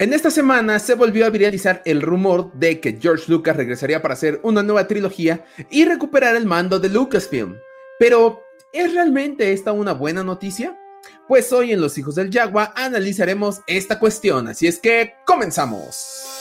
En esta semana se volvió a viralizar el rumor de que George Lucas regresaría para hacer una nueva trilogía y recuperar el mando de Lucasfilm. Pero, ¿es realmente esta una buena noticia? Pues hoy en Los Hijos del Jaguar analizaremos esta cuestión, así es que comenzamos.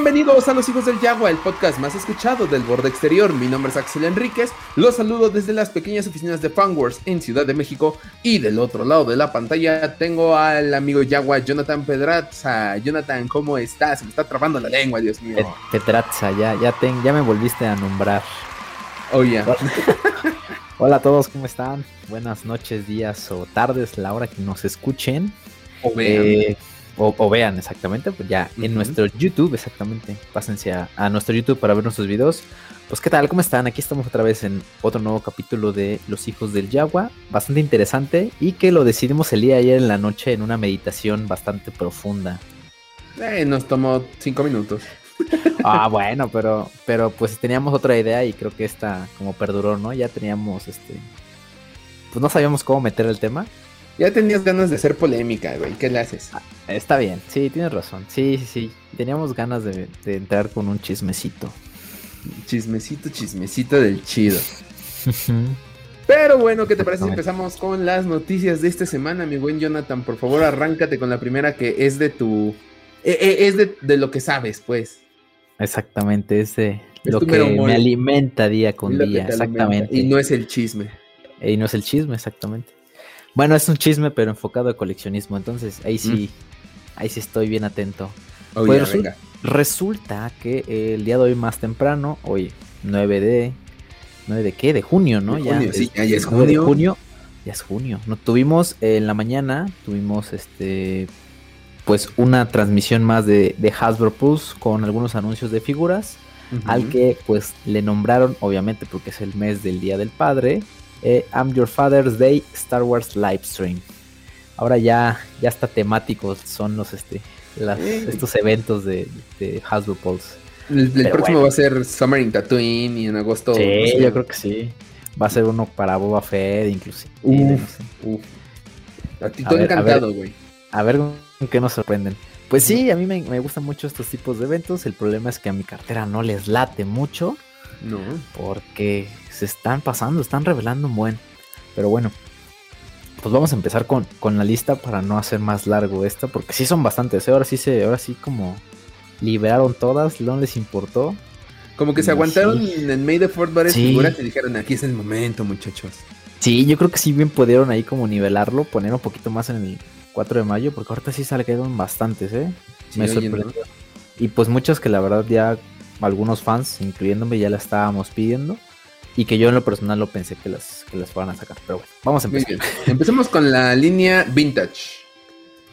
Bienvenidos a Los Hijos del Yagua, el podcast más escuchado del borde exterior. Mi nombre es Axel Enríquez. Los saludo desde las pequeñas oficinas de Fanworks en Ciudad de México. Y del otro lado de la pantalla tengo al amigo Yagua, Jonathan Pedraza. Jonathan, ¿cómo estás? Se me está trabando la lengua, Dios mío. Pedraza, ya, ya, ya me volviste a nombrar. Oh, ya. Hola a todos, ¿cómo están? Buenas noches, días o tardes, la hora que nos escuchen. O vean. Eh, o, vean exactamente, pues ya en nuestro YouTube, exactamente. Pásense a, nuestro YouTube para ver nuestros videos. Pues qué tal, ¿cómo están? Aquí estamos otra vez en otro nuevo capítulo de Los Hijos del Yagua, bastante interesante y que lo decidimos el día de ayer en la noche en una meditación bastante profunda. Eh, nos tomó cinco minutos. Ah, bueno, pero, pero pues teníamos otra idea y creo que esta como perduró, ¿no? Ya teníamos este, pues no sabíamos cómo meter el tema ya tenías ganas de hacer polémica, güey. ¿Qué le haces? Ah, está bien, sí, tienes razón. Sí, sí, sí. Teníamos ganas de, entrar con un chismecito. Chismecito, chismecito del chido. Pero bueno, ¿qué te parece si empezamos con las noticias de esta semana, mi buen Jonathan? Por favor, arráncate con la primera que es de tu... Eh, eh, es de, lo que sabes, pues. Exactamente, es de lo que me alimenta día con día, exactamente. Y no es el chisme. Y no es el chisme, exactamente. Bueno, es un chisme, pero enfocado a coleccionismo. Entonces, ahí sí, mm. ahí sí estoy bien atento. Oh, pues resulta que el día de hoy más temprano, hoy 9 de... ¿9 de qué? De junio, ¿no? ya, sí, ya, es junio. junio. Ya es junio. No, tuvimos en la mañana, tuvimos este pues una transmisión más de, de Hasbro Pulse con algunos anuncios de figuras, al que pues le nombraron, obviamente porque es el mes del Día del Padre, eh, I'm Your Father's Day Star Wars Livestream. Ahora ya, ya está temático, son los este, estos eventos de, de Hasbro Pulse. El, próximo va a ser Summer in Tatooine y en agosto. Sí, yo creo que sí. Va a ser uno para Boba Fett, inclusive. A ti todo encantado, güey. A, ver con qué nos sorprenden. Pues sí, a mí me, me, gustan mucho estos tipos de eventos. El problema es que a mi cartera no les late mucho. No. Porque se están pasando, están revelando un buen. Pero bueno, pues vamos a empezar con, con la lista para no hacer más largo esto, porque sí son bastantes. ¿eh? Ahora sí se, ahora sí como liberaron todas, no les importó. Como que se aguantaron en May de Fort varias figuras y dijeron, aquí es el momento, muchachos. Sí, yo creo que sí bien pudieron ahí como nivelarlo, poner un poquito más en el 4 de mayo, porque ahorita sí salieron bastantes, ¿eh? Me sorprendió. Y pues muchos que la verdad ya, algunos fans, incluyéndome, ya la estábamos pidiendo. Y que yo en lo personal lo pensé que las, que las fueran a sacar. Pero bueno, vamos a empezar. Empecemos con la línea Vintage.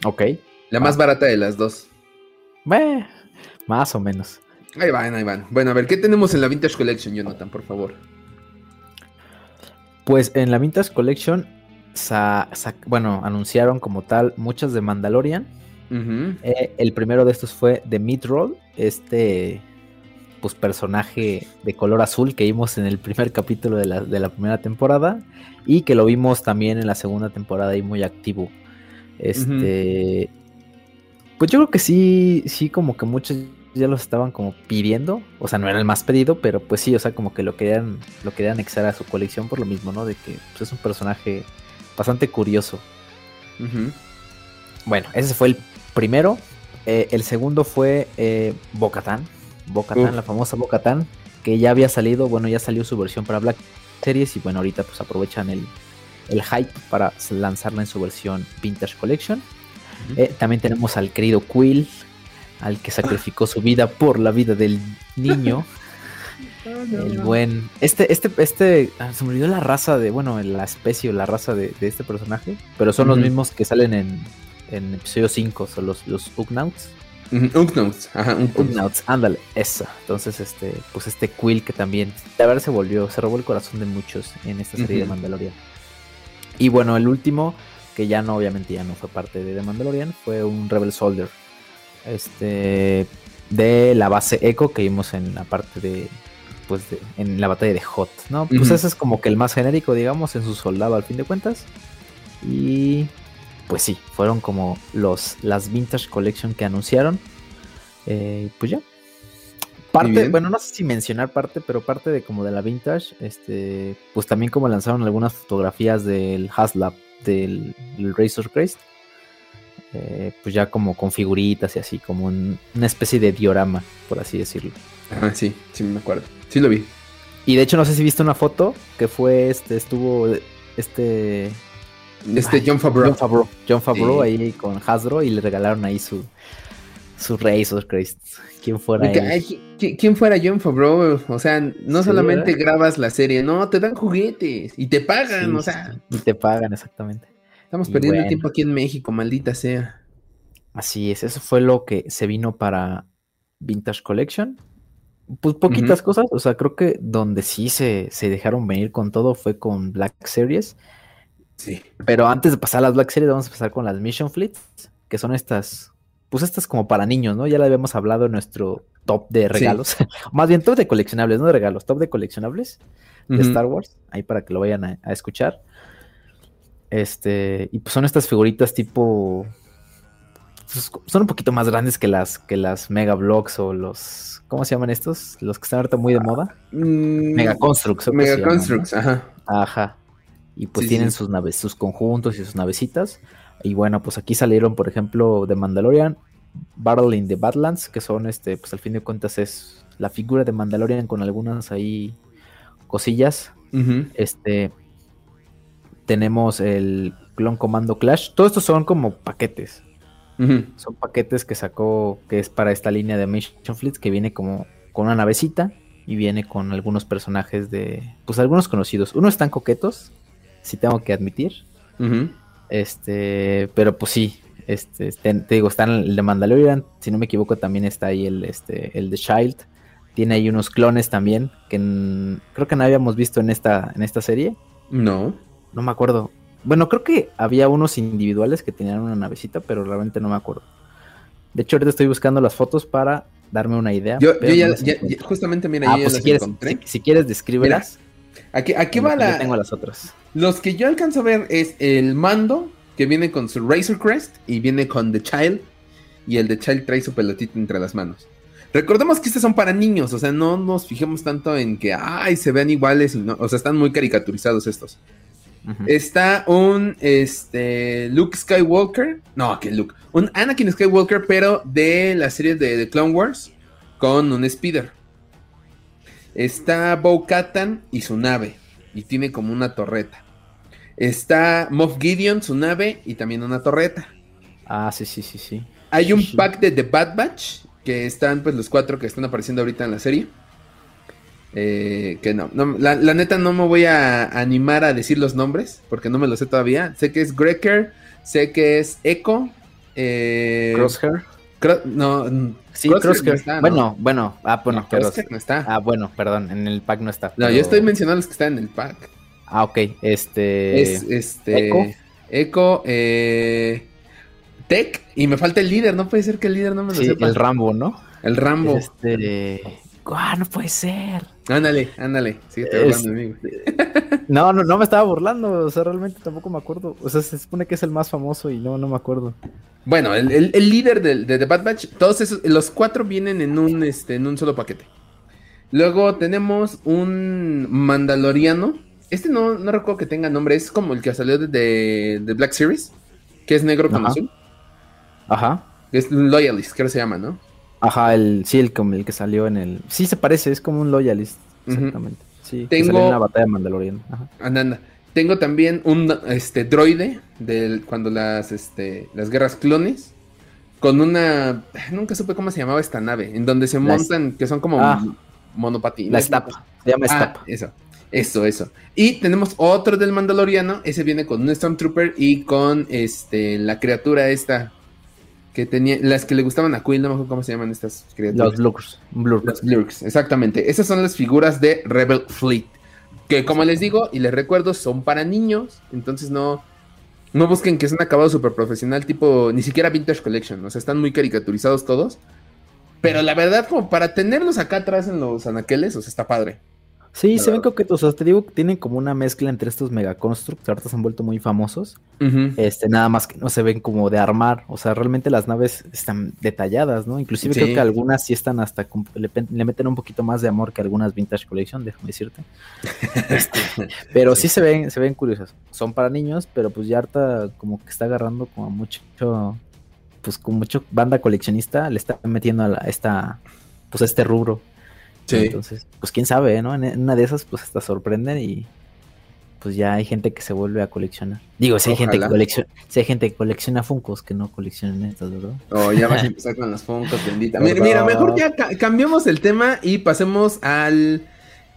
Ok. La más barata de las dos. Bueno, más o menos. Ahí van, ahí van. Bueno, a ver, ¿qué tenemos en la Vintage Collection, Jonathan, por favor? Pues en la Vintage Collection, bueno, anunciaron como tal muchas de Mandalorian. Eh, el primero de estos fue The Midroll, este pues, personaje de color azul que vimos en el primer capítulo de la, primera temporada y que lo vimos también en la segunda temporada y muy activo. Este, pues yo creo que sí, sí, como que muchos ya lo estaban como pidiendo, o sea, no era el más pedido, pero pues sí, o sea, como que lo querían, lo querían anexar a su colección por lo mismo, ¿no? De que pues, es un personaje bastante curioso. Bueno, ese fue el primero. Eh, el segundo fue eh, Bocatán. Bocatan, la famosa Bocatan, que ya había salido, bueno, ya salió su versión para Black Series y bueno, ahorita pues aprovechan el, hype para lanzarla en su versión Vintage Collection. Eh, también tenemos al querido Quill, al que sacrificó su vida por la vida del niño. El buen. Este, este, este. Ah, se me olvidó la raza de. Bueno, la especie o la raza de, este personaje. Pero son los mismos que salen en, en episodio 5. Son los, los Ugnauts. Ugnauts, ajá. Ugnauts, ándale, eso. Entonces, este, pues este Quill que también. De verdad se volvió. Se robó el corazón de muchos en esta serie de Mandalorian. Y bueno, el último, que ya no, obviamente ya no fue parte de The Mandalorian, fue un Rebel Soldier. Este. De la base Echo que vimos en la parte de pues en la batalla de Hot, ¿no? Pues ese es como que el más genérico, digamos, en su soldado al fin de cuentas. Y pues sí, fueron como los las Vintage Collection que anunciaron. Eh, pues ya. Parte, bueno, no sé si mencionar parte, pero parte de como de la Vintage, este, pues también como lanzaron algunas fotografías del Haslab del, Razor Crest. Eh, pues ya como con figuritas y así, como una especie de diorama, por así decirlo. Ah, sí, sí me acuerdo. Sí lo vi. Y de hecho, no sé si viste una foto que fue este, estuvo este. Este John Favreau. John Favreau, John Favreau ahí con Hasbro y le regalaron ahí su, su Razor Christ. ¿Quién fuera ¿Quién fuera John Favreau? O sea, no solamente grabas la serie, no, te dan juguetes y te pagan, o sea. Y te pagan, exactamente. Estamos perdiendo tiempo aquí en México, maldita sea. Así es, eso fue lo que se vino para Vintage Collection. Pues poquitas cosas, o sea, creo que donde sí se, dejaron venir con todo fue con Black Series. Sí. Pero antes de pasar a las Black Series, vamos a empezar con las Mission Fleets, que son estas, pues estas como para niños, ¿no? Ya la habíamos hablado en nuestro top de regalos, más bien top de coleccionables, no de regalos, top de coleccionables de Star Wars, ahí para que lo vayan a, a escuchar. Este, y pues son estas figuritas tipo pues, son un poquito más grandes que las que las Mega Blocks o los ¿Cómo se llaman estos? Los que están ahorita muy de moda. Mm, Mega Constructs. Mega Constructs, ajá. Ajá. Y pues tienen sus naves, sus conjuntos y sus navecitas. Y bueno, pues aquí salieron, por ejemplo, de Mandalorian, Battle in the Badlands, que son, este, pues al fin de cuentas es la figura de Mandalorian con algunas ahí cosillas. Este, tenemos el Clone Commando Clash. Todos estos son como paquetes. Son paquetes que sacó, que es para esta línea de Mission Fleets, que viene como con una navecita y viene con algunos personajes de, pues algunos conocidos. Unos están coquetos, si tengo que admitir. Este, pero pues sí, este, te, digo, están el de Mandalorian, si no me equivoco también está ahí el, este, el de Child. Tiene ahí unos clones también, que creo que no habíamos visto en esta, en esta serie. No. No me acuerdo. Bueno, creo que había unos individuales que tenían una navecita, pero realmente no me acuerdo. De hecho, ahorita estoy buscando las fotos para darme una idea. Yo, ya, justamente, mira, ah, pues si, quieres, si, quieres, descríbelas. Aquí, aquí va la. tengo las otras. Los que yo alcanzo a ver es el mando, que viene con su Razor Crest y viene con The Child. Y el The Child trae su pelotita entre las manos. Recordemos que estos son para niños, o sea, no nos fijemos tanto en que, ay, se vean iguales, y no, o sea, están muy caricaturizados estos. Está un este, Luke Skywalker. No, que Luke. Un Anakin Skywalker, pero de la serie de, The Clone Wars. Con un Speeder. Está Bo Katan y su nave. Y tiene como una torreta. Está Moff Gideon, su nave, y también una torreta. Ah, sí, sí, sí, sí. Hay un pack de The Bad Batch. Que están pues los cuatro que están apareciendo ahorita en la serie. Eh, que no, la, neta no me voy a animar a decir los nombres porque no me lo sé todavía. Sé que es Greker, sé que es Echo, eh, Crosshair. no, sí, Crosshair. Bueno, bueno, ah, bueno, no, está. Ah, bueno, perdón, en el pack no está. No, yo estoy mencionando los que están en el pack. Ah, ok, este. Es este. Echo, Echo eh, Tech, y me falta el líder, no puede ser que el líder no me lo sí, sepa. El Rambo, ¿no? El Rambo. Este. ¡Ah, no puede ser! Ándale, ándale, síguete burlando de mí. No, no, no me estaba burlando, o sea, realmente tampoco me acuerdo. O sea, se supone que es el más famoso y no, no me acuerdo. Bueno, el, líder de, de, The Bad Batch, todos esos, los cuatro vienen en un, este, en un solo paquete. Luego tenemos un Mandaloriano. Este no, no recuerdo que tenga nombre, es como el que salió de, de Black Series, que es negro con azul. Ajá. Es Loyalist, creo que se llama, ¿no? Ajá, el, sí, el, el que salió en el. Sí, se parece, es como un Loyalist. Exactamente. Sí, Tengo... en una batalla de Mandalorian. Ajá. Tengo también un este, droide de cuando las, este, las guerras clones. Con una. Nunca supe cómo se llamaba esta nave. En donde se montan, que son como. Ah, monopatín. La estapa, se llama ah, estapa. Eso, eso, eso. Y tenemos otro del Mandaloriano, ese viene con un Stormtrooper y con este la criatura esta que tenía, las que le gustaban a Quill, no me acuerdo cómo se llaman estas criaturas. Los Blurks. Los Blurks, exactamente. Esas son las figuras de Rebel Fleet. Que como les digo y les recuerdo, son para niños. Entonces no, no busquen que es un acabado súper profesional, tipo, ni siquiera Vintage Collection. O sea, están muy caricaturizados todos. Pero la verdad, como para tenerlos acá atrás en los anaqueles, o sea, está padre. Sí, se ven coquetos. O sea, te digo que tienen como una mezcla entre estos megaconstructs. Ahorita se han vuelto muy famosos. Este, nada más que no se ven como de armar. O sea, realmente las naves están detalladas, ¿no? Inclusive creo que algunas sí están hasta le, meten un poquito más de amor que algunas Vintage Collection, déjame decirte. Este, pero sí se ven, se ven curiosas. Son para niños, pero pues ya harta como que está agarrando como mucho, pues con mucho banda coleccionista, le está metiendo a esta, pues a este rubro. Entonces, pues quién sabe, ¿no? En una de esas, pues hasta sorprenden y pues ya hay gente que se vuelve a coleccionar. Digo, si hay gente que colecciona, si hay gente que colecciona Funkos que no coleccionan estas, ¿verdad? Oh, ya vas a empezar con los Funkos, bendita. Mira, mejor ya cambiamos el tema y pasemos al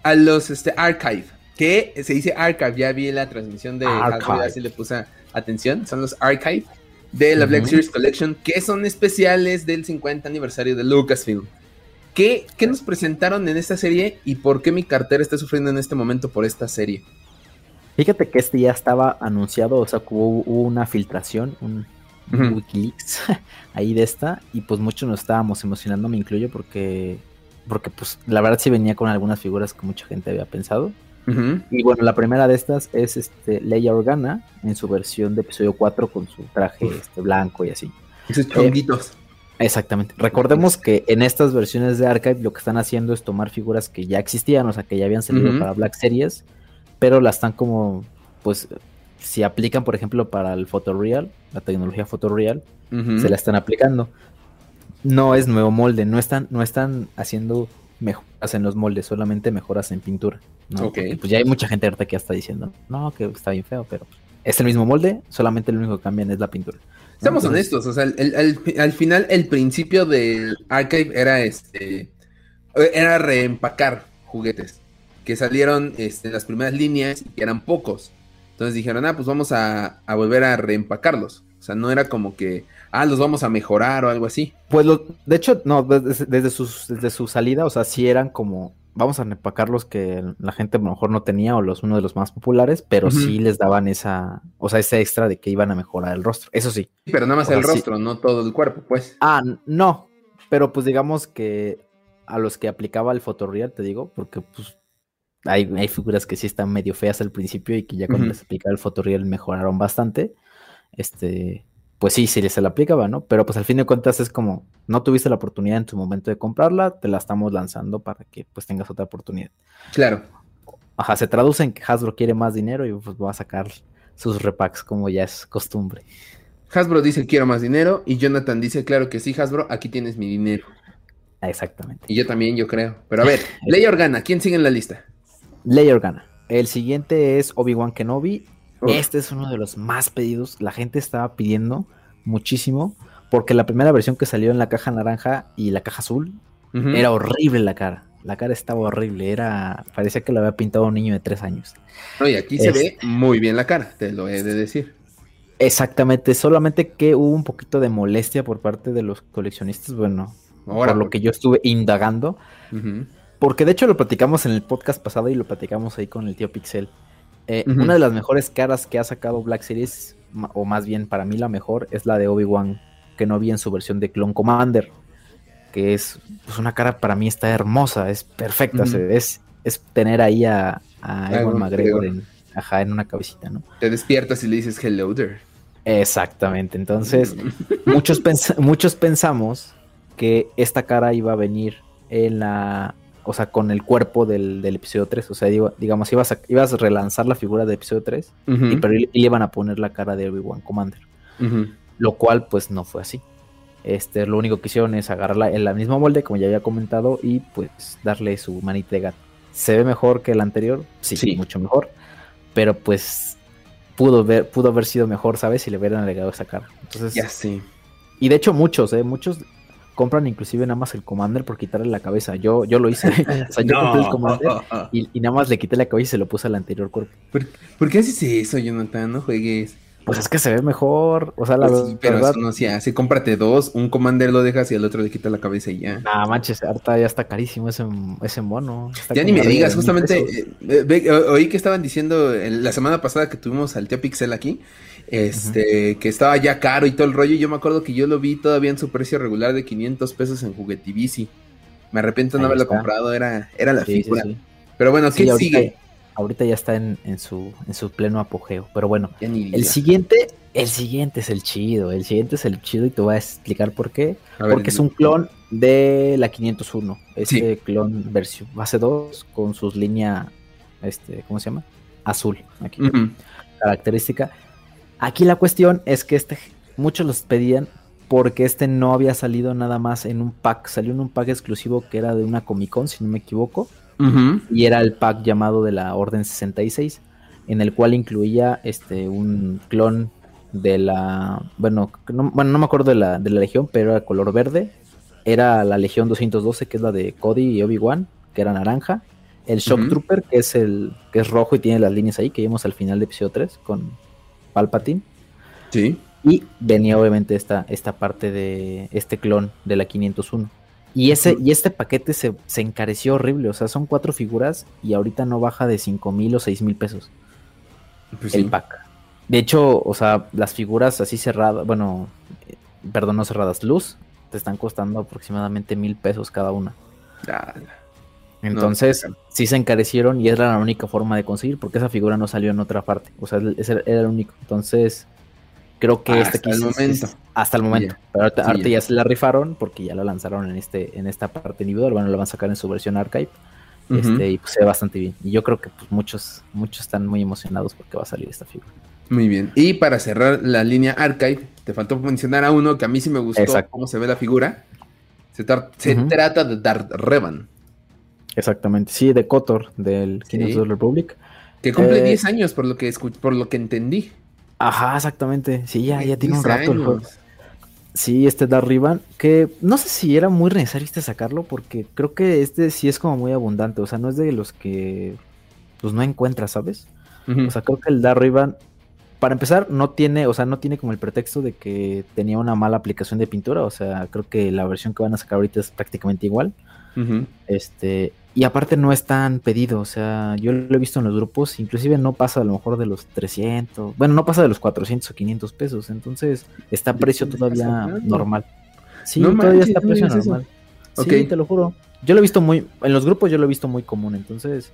a los este archive, que se dice archive, ya vi la transmisión de archive, así le puse atención, son los archive de la Black Series Collection, que son especiales del 50 aniversario de Lucasfilm. ¿Qué, nos presentaron en esta serie y por qué mi cartera está sufriendo en este momento por esta serie? Fíjate que este ya estaba anunciado, o sea, hubo, una filtración, un Wikileaks ahí de esta, y pues muchos nos estábamos emocionando, me incluyo, porque, porque pues la verdad sí venía con algunas figuras que mucha gente había pensado. Y bueno, la primera de estas es este Leia Organa en su versión de episodio 4 con su traje este, blanco y así. Esos chonguitos. Exactamente. Recordemos que en estas versiones de Archive lo que están haciendo es tomar figuras que ya existían, o sea, que ya habían salido para Black Series, pero las están como, pues, si aplican, por ejemplo, para el Photoreal, la tecnología Photoreal, se la están aplicando. No es nuevo molde, no están, no están haciendo mejoras en los moldes, solamente mejoras en pintura. ¿no? pues ya hay mucha gente ahorita que ya está diciendo, no, que está bien feo, pero es el mismo molde, solamente lo único que cambian es la pintura. Seamos honestos, o sea, al final el principio del archive era este era reempacar juguetes que salieron este, las primeras líneas y que eran pocos. Entonces dijeron, ah, pues vamos a, volver a reempacarlos. O sea, no era como que, ah, los vamos a mejorar o algo así. Pues de hecho, no, desde, desde, sus, desde su salida, o sea, sí eran como vamos a empacar los que la gente a lo mejor no tenía o los uno de los más populares, pero sí les daban esa, o sea, ese extra de que iban a mejorar el rostro. Eso sí. Pero nada más el rostro, no todo el cuerpo, pues. Ah, no. Pero pues digamos que a los que aplicaba el fotorreal, te digo, porque pues hay, hay, figuras que sí están medio feas al principio y que ya cuando les aplicaba el fotorreal mejoraron bastante. Este, pues sí, sí se la aplicaba, ¿no? Pero pues al fin de cuentas es como, no tuviste la oportunidad en tu momento de comprarla, te la estamos lanzando para que pues tengas otra oportunidad. Claro. Ajá, se traduce en que Hasbro quiere más dinero y pues va a sacar sus repacks como ya es costumbre. Hasbro dice quiero más dinero y Jonathan dice claro que sí, Hasbro, aquí tienes mi dinero. Exactamente. Y yo también, yo creo. Pero a ver, Leia Organa, ¿quién sigue en la lista? Leia Organa. El siguiente es Obi-Wan Kenobi este es uno de los más pedidos. La gente estaba pidiendo muchísimo porque la primera versión que salió en la caja naranja y la caja azul era horrible la cara. La cara estaba horrible, era parecía que lo había pintado un niño de tres años. Oye, aquí se ve muy bien la cara, te lo he de decir. Exactamente, solamente que hubo un poquito de molestia por parte de los coleccionistas, bueno, por lo que yo estuve indagando, porque de hecho lo platicamos en el podcast pasado y lo platicamos ahí con el tío Pixel. Eh, una de las mejores caras que ha sacado Black Series, o más bien para mí la mejor, es la de Obi-Wan, que no vi en su versión de Clone Commander, que es pues, una cara para mí está hermosa, es perfecta, es, es tener ahí a, a Ewan McGregor en, en una cabecita, ¿no? Te despiertas y le dices hello there. Exactamente, entonces muchos, muchos pensamos que esta cara iba a venir en la o sea, con el cuerpo del, episodio 3. O sea, digo, digamos, ibas a, ibas a relanzar la figura del episodio 3 y, pero y, iban a poner la cara de Obi-Wan Commander. Lo cual, pues, no fue así. Este, lo único que hicieron es agarrarla en la misma molde, como ya había comentado, y pues darle su manita de gato. ¿Se ve mejor que el anterior? Sí, mucho mejor. Pero pues pudo, ver, pudo haber sido mejor, ¿sabes? Si le hubieran agregado esa cara. Entonces, ya sí. Y de hecho, muchos, ¿eh? Muchos compran inclusive nada más el Commander por quitarle la cabeza. Yo, yo lo hice. o sea, yo compré el Commander y, nada más le quité la cabeza y se lo puse al anterior cuerpo. ¿Por, qué haces eso, Jonathan? No juegues. Pues es que se ve mejor. O sea, la pues pero verdad. no se hace. Cómprate dos, un Commander lo dejas y al otro le quita la cabeza y ya. Nah, manches, harta ya está carísimo ese, ese mono. ya ni me digas, justamente. Eh, eh, oí que estaban diciendo la semana pasada que tuvimos al tío Pixel aquí este, que estaba ya caro y todo el rollo. yo me acuerdo que yo lo vi todavía en su precio regular de 500 pesos en Juguetivici. Me arrepiento de no haberlo comprado, era, era la figura. Pero bueno, ¿qué sigue? Ahorita ya está en, su, en su pleno apogeo. Pero bueno, el siguiente, el siguiente es el chido. El siguiente es el chido y te voy a explicar por qué. Porque es un clon de la 501. Este clon versión base 2 con sus líneas, este, ¿cómo se llama? Azul. Aquí. Característica Aquí la cuestión es que este, muchos los pedían porque este no había salido nada más en un pack. Salió en un pack exclusivo que era de una Comic Con, si no me equivoco. Y era el pack llamado de la Orden 66, en el cual incluía este un clon de la. Bueno, no, bueno, no me acuerdo de la, de la legión, pero era color verde. Era la Legión 212, que es la de Cody y Obi-Wan, que era naranja. El Shock Trooper, que es el que es rojo y tiene las líneas ahí, que vimos al final de episodio 3 con Palpatine. Sí. Y venía obviamente esta, esta parte de este clon de la 501. Y, ese, y este paquete se, encareció horrible. O sea, son cuatro figuras y ahorita no baja de 5 mil o 6 mil pesos. Pues el pack. De hecho, o sea, las figuras así cerradas, bueno, eh, perdón, no cerradas, luz, te están costando aproximadamente mil pesos cada una. Entonces, sí se encarecieron y era la única forma de conseguir, porque esa figura no salió en otra parte. O sea, ese era el único. Entonces, creo que este hasta el momento. hasta el momento. Pero ahorita, ya. se la rifaron porque ya la lanzaron en este, en esta parte individual. Bueno, la van a sacar en su versión archive. Este, y pues se ve bastante bien. Y yo creo que pues, muchos, muchos están muy emocionados porque va a salir esta figura. Muy bien. Y para cerrar la línea archive, te faltó mencionar a uno que a mí sí me gustó cómo se ve la figura. Se, trata de Darth Revan. Exactamente, sí, de Kotor, del Kingdoms of the Republic. Que cumple 10 eh, años, por lo que por lo que entendí. Ajá, exactamente. Sí, ya, ya tiene un rato el juego. Sí, este Dark Rivan, que no sé si era muy necesario este sacarlo, porque creo que este sí es como muy abundante. O sea, no es de los que pues no encuentras, ¿sabes? O sea, creo que el Dark Rivan, para empezar, no tiene, o sea, no tiene como el pretexto de que tenía una mala aplicación de pintura. O sea, creo que la versión que van a sacar ahorita es prácticamente igual. Este, y aparte no es tan pedido, o sea, yo lo he visto en los grupos, inclusive no pasa a lo mejor de los 300, bueno, no pasa de los 400 o 500 pesos, entonces está a precio todavía normal. Sí, todavía está a precio normal. Sí, te lo juro. Yo lo he visto muy, en los grupos yo lo he visto muy común, entonces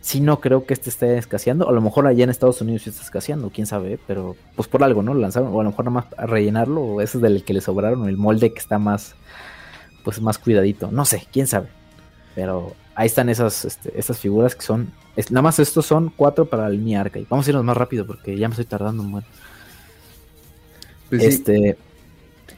sí no creo que este esté escaseando, a lo mejor allá en Estados Unidos sí está escaseando, quién sabe, pero pues por algo, ¿no? Lo lanzaron, o a lo mejor nada más rellenarlo, o ese es del que le sobraron, el molde que está más, pues más cuidadito, no sé, quién sabe. Pero ahí están esas, este, esas figuras que son. nada más estos son cuatro para la línea arcade. Vamos a irnos más rápido porque ya me estoy tardando un buen. Pues este.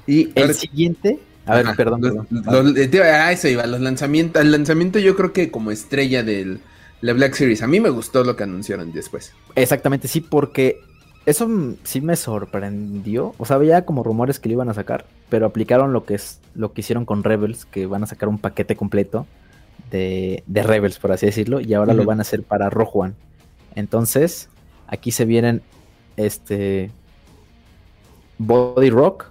Y el siguiente. A ver, perdón. ah, eso iba. Los lanzamientos. El lanzamiento, yo creo que como estrella de la Black Series. A mí me gustó lo que anunciaron después. Exactamente, sí, porque eso sí me sorprendió. O sea, había como rumores que lo iban a sacar, pero aplicaron lo que es lo que hicieron con Rebels, que van a sacar un paquete completo de, Rebels, por así decirlo, y ahora lo van a hacer para Rogue One. Entonces, aquí se vienen este Body Rock.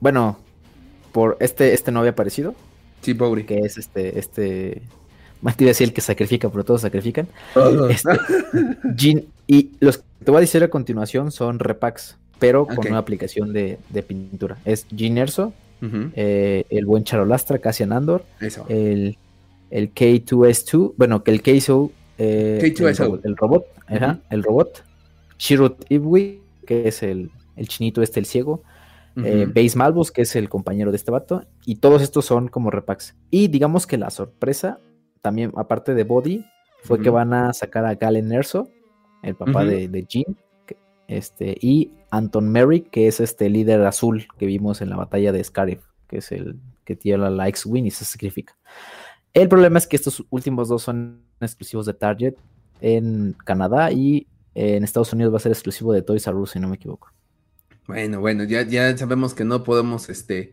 Bueno, por este, este no había aparecido. Sí, pobre. Que es este, este. Más te iba a decir el que sacrifica, pero todos sacrifican. Este, y los que te voy a decir a continuación son repacks, pero con una aplicación de, de pintura. Es Jean Erso, eh, el buen Charolastra, Cassian Andor, el, el K2S2, bueno, que el KSO, eh, El, robot, el robot, Shirut Ibwi, que es el, chinito este, el ciego, eh, Base Malbus, que es el compañero de este vato, y todos estos son como repacks. Y digamos que la sorpresa, también aparte de Body, fue que van a sacar a Galen Erso, el papá de, de Jean, este, y Anton Merrick, que es este líder azul que vimos en la batalla de Scarif, que es el que tiene la X-Wing y se sacrifica. El problema es que estos últimos dos son exclusivos de Target en Canadá y en Estados Unidos va a ser exclusivo de Toys R Us, si no me equivoco. Bueno, bueno, ya, ya sabemos que no podemos este,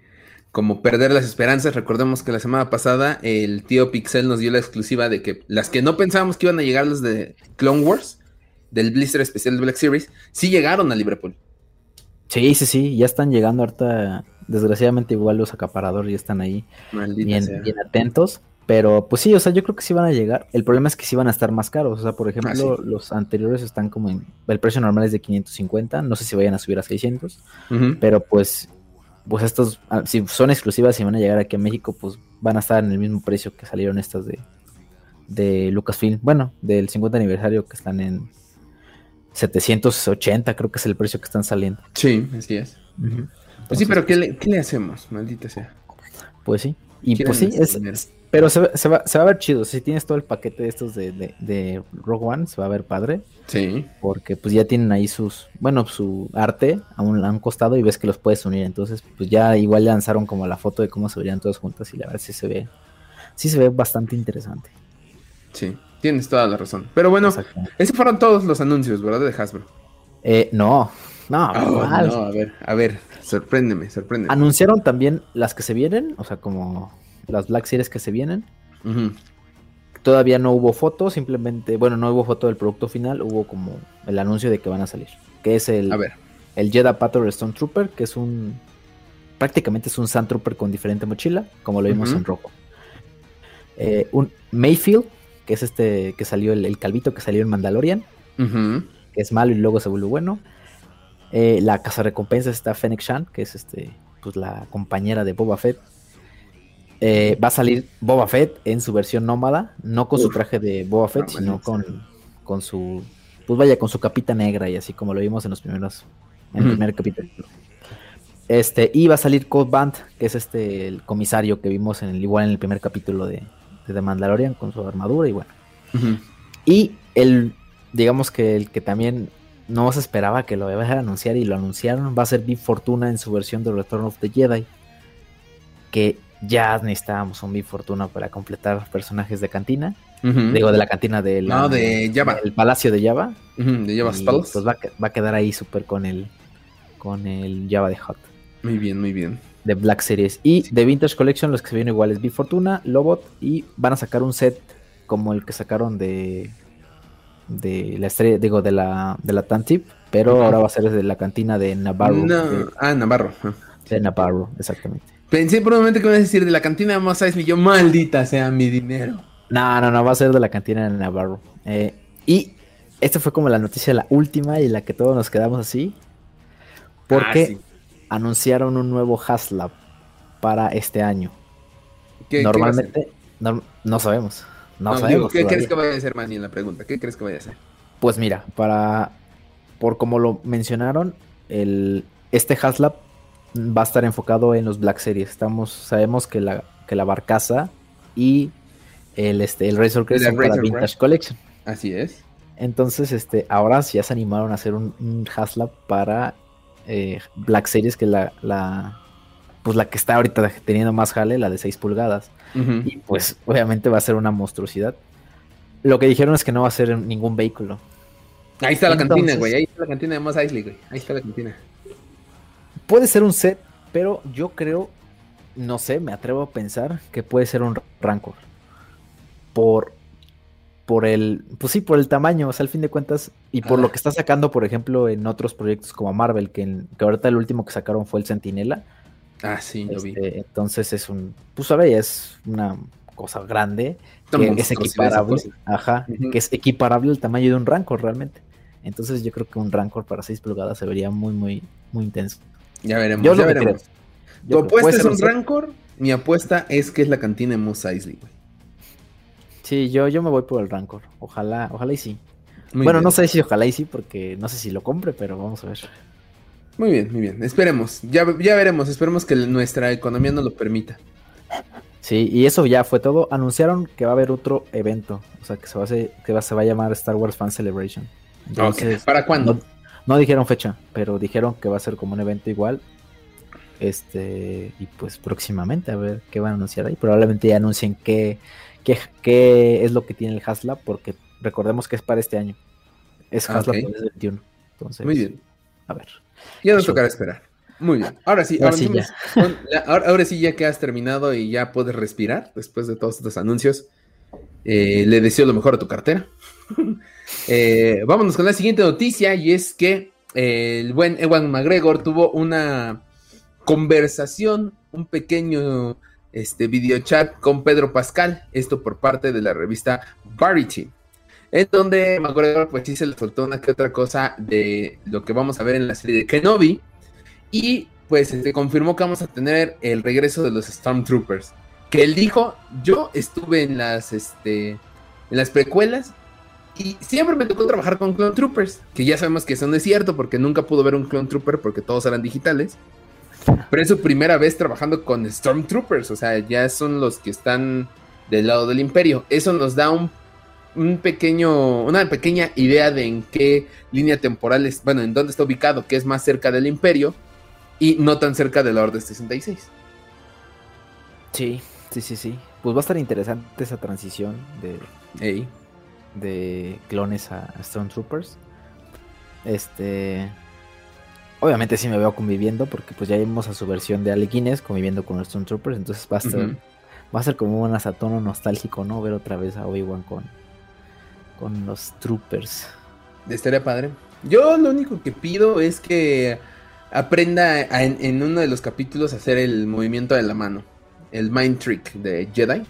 como perder las esperanzas. Recordemos que la semana pasada el tío Pixel nos dio la exclusiva de que las que no pensábamos que iban a llegar las de Clone Wars, del blister especial de Black Series, sí llegaron a Liverpool. Sí, sí, sí, ya están llegando ahorita. Desgraciadamente, igual los acaparadores ya están ahí bien, bien, atentos. Pero pues sí, o sea, yo creo que sí van a llegar. El problema es que sí van a estar más caros. O sea, por ejemplo, ah, los anteriores están como en. El precio normal es de 550. No sé si vayan a subir a 600. Pero pues pues estos, ah, si son exclusivas y van a llegar aquí a México, pues van a estar en el mismo precio que salieron estas de, de Lucasfilm. Bueno, del 50 aniversario que están en 780, creo que es el precio que están saliendo. Sí, así es. pues sí, pero ¿qué le, ¿qué le, hacemos? Maldita sea. Pues sí. Y pues sí, es, pero se, se, va, se, va, a ver chido. Si tienes todo el paquete de estos de, de, de, Rogue One, se va a ver padre. Sí. Porque pues ya tienen ahí sus, bueno, su arte a un, a un costado y ves que los puedes unir. Entonces, pues ya igual lanzaron como la foto de cómo se verían todas juntas y la verdad sí se ve, sí se ve bastante interesante. Sí, tienes toda la razón. Pero bueno, esos fueron todos los anuncios, ¿verdad? De Hasbro. Eh, no, no, oh, no, a ver, a ver, sorpréndeme, sorpréndeme. Anunciaron también las que se vienen, o sea, como las Black Series que se vienen. Todavía no hubo foto, simplemente, bueno, no hubo foto del producto final, hubo como el anuncio de que van a salir. Que es el, a ver. el Jedi Patrol Stone Trooper, que es un. Prácticamente es un Sand Trooper con diferente mochila, como lo vimos en rojo. Eh, un Mayfield, que es este que salió, el, calvito que salió en Mandalorian, que es malo y luego se vuelve bueno. Eh, la casa recompensa está Fennec Shan, que es este, pues la compañera de Boba Fett, eh, va a salir Boba Fett en su versión nómada, no con su traje de Boba Fett, sino con, con su, pues vaya, con su capita negra y así como lo vimos en los primeros, en el primer capítulo. Este, y va a salir Code Band, que es este el comisario que vimos en el, igual en el primer capítulo de, de The Mandalorian con su armadura y bueno. Y el, digamos que el que también no se esperaba que lo iba a anunciar y lo anunciaron, va a ser Big Fortuna en su versión de Return of the Jedi. Que ya necesitábamos un Big Fortuna para completar personajes de cantina. Digo, de la cantina de no, de Java. El palacio de Java. de Java Palace. Pues va, a quedar ahí súper con el, con el Java de Hot. Muy bien, muy bien. De Black Series. Y de Vintage Collection, los que se vienen iguales, Big Fortuna, Lobot. Y van a sacar un set como el que sacaron de. De la estrella, digo, de la, de la Tantip. Pero ahora va a ser de la cantina de Navarro. ah, Navarro. De Navarro, exactamente. Pensé por un momento que me a decir de la cantina de Mos Eisley. Yo, maldita sea mi dinero. No, no, no, va a ser de la cantina de Navarro. Eh, y esta fue como la noticia, la última y la que todos nos quedamos así. Porque ah, anunciaron un nuevo Haslab para este año. Normalmente, no, sabemos. No, sabemos. ¿Qué crees que vaya a ser, Manny, en la pregunta? ¿Qué crees que vaya a ser? Pues mira, para. Por como lo mencionaron, el, este Haslab va a estar enfocado en los Black Series. Estamos, sabemos que la, que la barcaza y el, este, el Razor Crest son para Vintage Collection. Así es. Entonces, este, ahora ya se animaron a hacer un, un Haslab para eh, Black Series, que la, la, pues la que está ahorita teniendo más jale, la de 6 pulgadas. Y pues obviamente va a ser una monstruosidad. Lo que dijeron es que no va a ser ningún vehículo. Ahí está la cantina, güey. Ahí está la cantina de Moss Eisley, güey. Ahí está la cantina. Puede ser un set, pero yo creo, no sé, me atrevo a pensar que puede ser un Rancor. Por, por el, pues sí, por el tamaño, o sea, al fin de cuentas, y por lo que está sacando, por ejemplo, en otros proyectos como Marvel, que, que ahorita el último que sacaron fue el Sentinela. Ah, sí, lo vi. Este, entonces es un, pues ahora ya es una cosa grande, que es equiparable, ajá, que es equiparable al tamaño de un Rancor realmente. Entonces yo creo que un Rancor para 6 pulgadas se vería muy, muy, muy intenso. Ya veremos, ya veremos. Tu apuesta es un Rancor, mi apuesta es que es la cantina de Moss Eisley, güey. Sí, yo, yo me voy por el Rancor. Ojalá, ojalá y sí. bueno, no sé si ojalá y sí, porque no sé si lo compre, pero vamos a ver. Muy bien, muy bien. Esperemos. Ya, ya veremos. Esperemos que nuestra economía nos lo permita. Sí, y eso ya fue todo. Anunciaron que va a haber otro evento. O sea, que se va a, que se va a llamar Star Wars Fan Celebration. ¿Para cuándo? No dijeron fecha, pero dijeron que va a ser como un evento igual. Este, y pues próximamente a ver qué van a anunciar ahí. Probablemente ya anuncien qué, qué, es lo que tiene el Haslab, porque recordemos que es para este año. Es Haslab okay. 2021. Entonces, Muy bien. A ver. Ya nos tocará esperar. Muy bien. Ahora sí, ahora sí, ya. ahora, sí ya que has terminado y ya puedes respirar después de todos estos anuncios. Eh, le deseo lo mejor a tu cartera. Eh, vámonos con la siguiente noticia y es que eh, el buen Ewan McGregor tuvo una conversación, un pequeño este, video chat con Pedro Pascal, esto por parte de la revista Variety, en donde McGregor pues sí se le soltó una que otra cosa de lo que vamos a ver en la serie de Kenobi y pues se confirmó que vamos a tener el regreso de los Stormtroopers, que él dijo, yo estuve en las, este, en las precuelas y siempre me tocó trabajar con Clone Troopers, que ya sabemos que eso no es cierto porque nunca pudo ver un Clone Trooper porque todos eran digitales. Pero es su primera vez trabajando con Stormtroopers, o sea, ya son los que están del lado del imperio. Eso nos da un, pequeño, una pequeña idea de en qué línea temporal es, bueno, en dónde está ubicado, que es más cerca del imperio y no tan cerca de la Orden 66. Sí, sí, sí, sí. Pues va a estar interesante esa transición de, de clones a, Stormtroopers. Este. Obviamente sí me veo conviviendo, porque pues ya vimos a su versión de Ale Guinness conviviendo con los Stormtroopers. Entonces va a ser, va a ser como un asatono nostálgico, ¿no? Ver otra vez a Obi-Wan con, con los Troopers. Estaría padre. Yo lo único que pido es que aprenda en, en, uno de los capítulos a hacer el movimiento de la mano. El Mind Trick de Jedi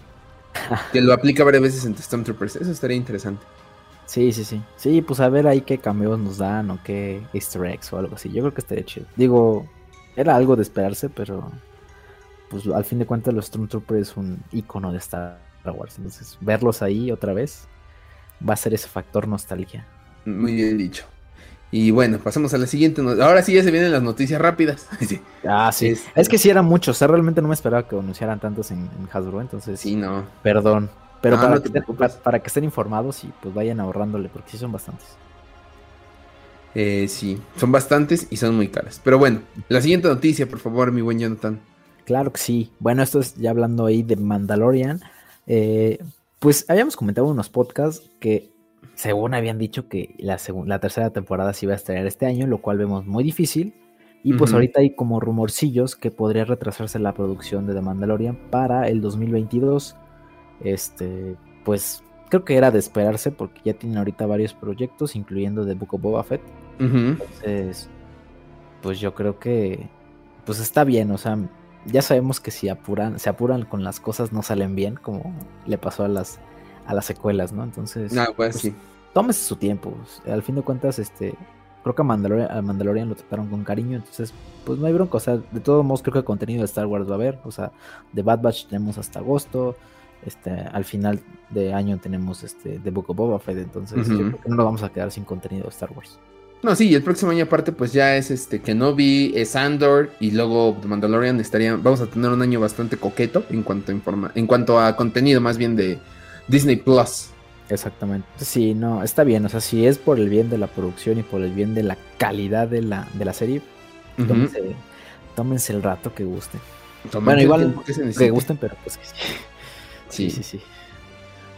que lo aplica varias veces en Stormtroopers. Eso estaría interesante. Sí, sí, sí. Sí, pues a ver ahí qué cameos nos dan o qué easter eggs o algo así. Yo creo que estaría chido. Digo, era algo de esperarse, pero pues al fin de cuentas los Stormtroopers es un icono de Star Wars. Entonces, verlos ahí otra vez va a ser ese factor nostalgia. Muy bien dicho. Y bueno, pasamos a la siguiente. Ahora sí ya se vienen las noticias rápidas. Ah, sí. Es, que sí eran muchos. O sea, realmente no me esperaba que anunciaran tantos en, Hasbro. Entonces, sí, no. Perdón. Pero para, que, para, que, estén informados y pues vayan ahorrándole, porque sí son bastantes. Eh, sí, son bastantes y son muy caras. Pero bueno, la siguiente noticia, por favor, mi buen Jonathan. Claro que sí. Bueno, esto es ya hablando ahí de Mandalorian. Eh, pues habíamos comentado en unos podcasts que según habían dicho que la, la tercera temporada se iba a estrenar este año, lo cual vemos muy difícil. Y pues ahorita hay como rumorcillos que podría retrasarse la producción de The Mandalorian para el 2022. Este, pues creo que era de esperarse porque ya tienen ahorita varios proyectos, incluyendo The Book of Boba Fett. Entonces, pues yo creo que pues está bien, o sea, ya sabemos que si apuran, se apuran con las cosas no salen bien, como le pasó a las a las secuelas, ¿no? Entonces, no, pues, pues, sí. Tómese su tiempo. Al fin de cuentas, este, creo que a Mandalorian, lo trataron con cariño, entonces, pues no hay bronca. O sea, de todos modos, creo que el contenido de Star Wars va a haber. O sea, de Bad Batch tenemos hasta agosto. Este, al final de año tenemos este The Book of Boba Fett, entonces yo creo que no nos vamos a quedar sin contenido de Star Wars. No, sí, el próximo año aparte pues ya es este Kenobi, es Andor y luego The Mandalorian estaría, vamos a tener un año bastante coqueto en cuanto a informa, en cuanto a contenido más bien de, Disney Plus. Exactamente. Sí, no, está bien. O sea, si es por el bien de la producción y por el bien de la calidad de la, de la serie, tómense, el rato que gusten. bueno, igual que, gusten, pero pues que sí. sí. Sí, sí,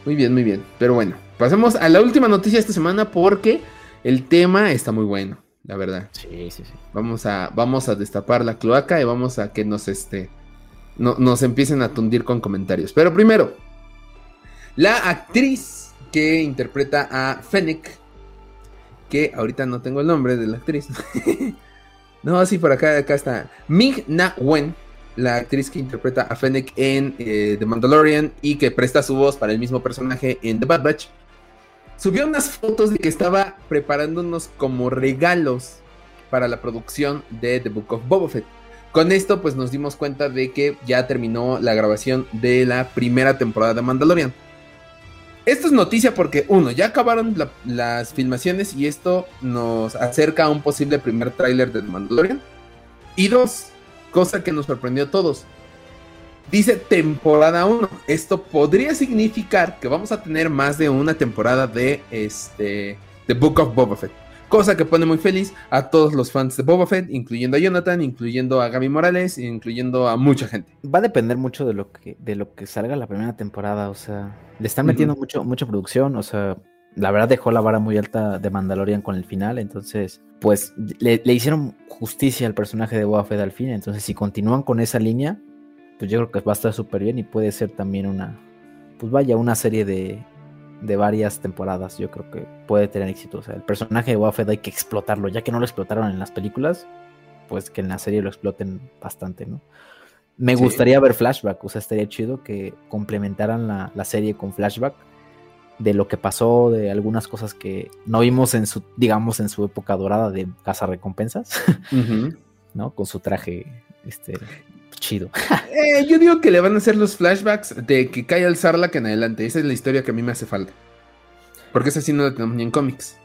Muy bien, muy bien. Pero bueno, pasemos a la última noticia de esta semana porque el tema está muy bueno, la verdad. Sí, sí, sí. Vamos a, vamos a destapar la cloaca y vamos a que nos este. No, nos empiecen a tundir con comentarios. Pero primero, la actriz que interpreta a Fennec, que ahorita no tengo el nombre de la actriz. no, sí, por acá, acá está. Ming Na Wen, la actriz que interpreta a Fennec en eh, The Mandalorian y que presta su voz para el mismo personaje en The Bad Batch, subió unas fotos de que estaba preparándonos como regalos para la producción de The Book of Boba Fett. Con esto, pues nos dimos cuenta de que ya terminó la grabación de la primera temporada de Mandalorian. Esto es noticia porque, uno, ya acabaron las filmaciones y esto nos acerca a un posible primer tráiler de Mandalorian. Y dos, cosa que nos sorprendió a todos. Dice temporada 1. Esto podría significar que vamos a tener más de una temporada de este The Book of Boba Fett. Cosa que pone muy feliz a todos los fans de Boba Fett, incluyendo a Jonathan, incluyendo a Gaby Morales, incluyendo a mucha gente. Va a depender mucho de lo que, de lo que salga la primera temporada. O sea, le están metiendo mucho, mucha producción. O sea, la verdad dejó la vara muy alta de Mandalorian con el final, entonces pues le, hicieron justicia al personaje de Boba Fett al fin, entonces si continúan con esa línea, pues yo creo que va a estar súper bien y puede ser también una, pues vaya, una serie de, de varias temporadas, yo creo que puede tener éxito, o sea, el personaje de Fett hay que explotarlo, ya que no lo explotaron en las películas, pues que en la serie lo exploten bastante, ¿no? Me gustaría ver flashback, o sea, estaría chido que complementaran la, la serie con flashback de lo que pasó, de algunas cosas que no vimos en su, digamos, en su época dorada de Casa Recompensas, ¿no? Con su traje, este, chido. Eh, yo digo que le van a hacer los flashbacks de que cae el Sarlacc en adelante. Esa es la historia que a mí me hace falta. Porque esa sí no la tenemos ni en cómics.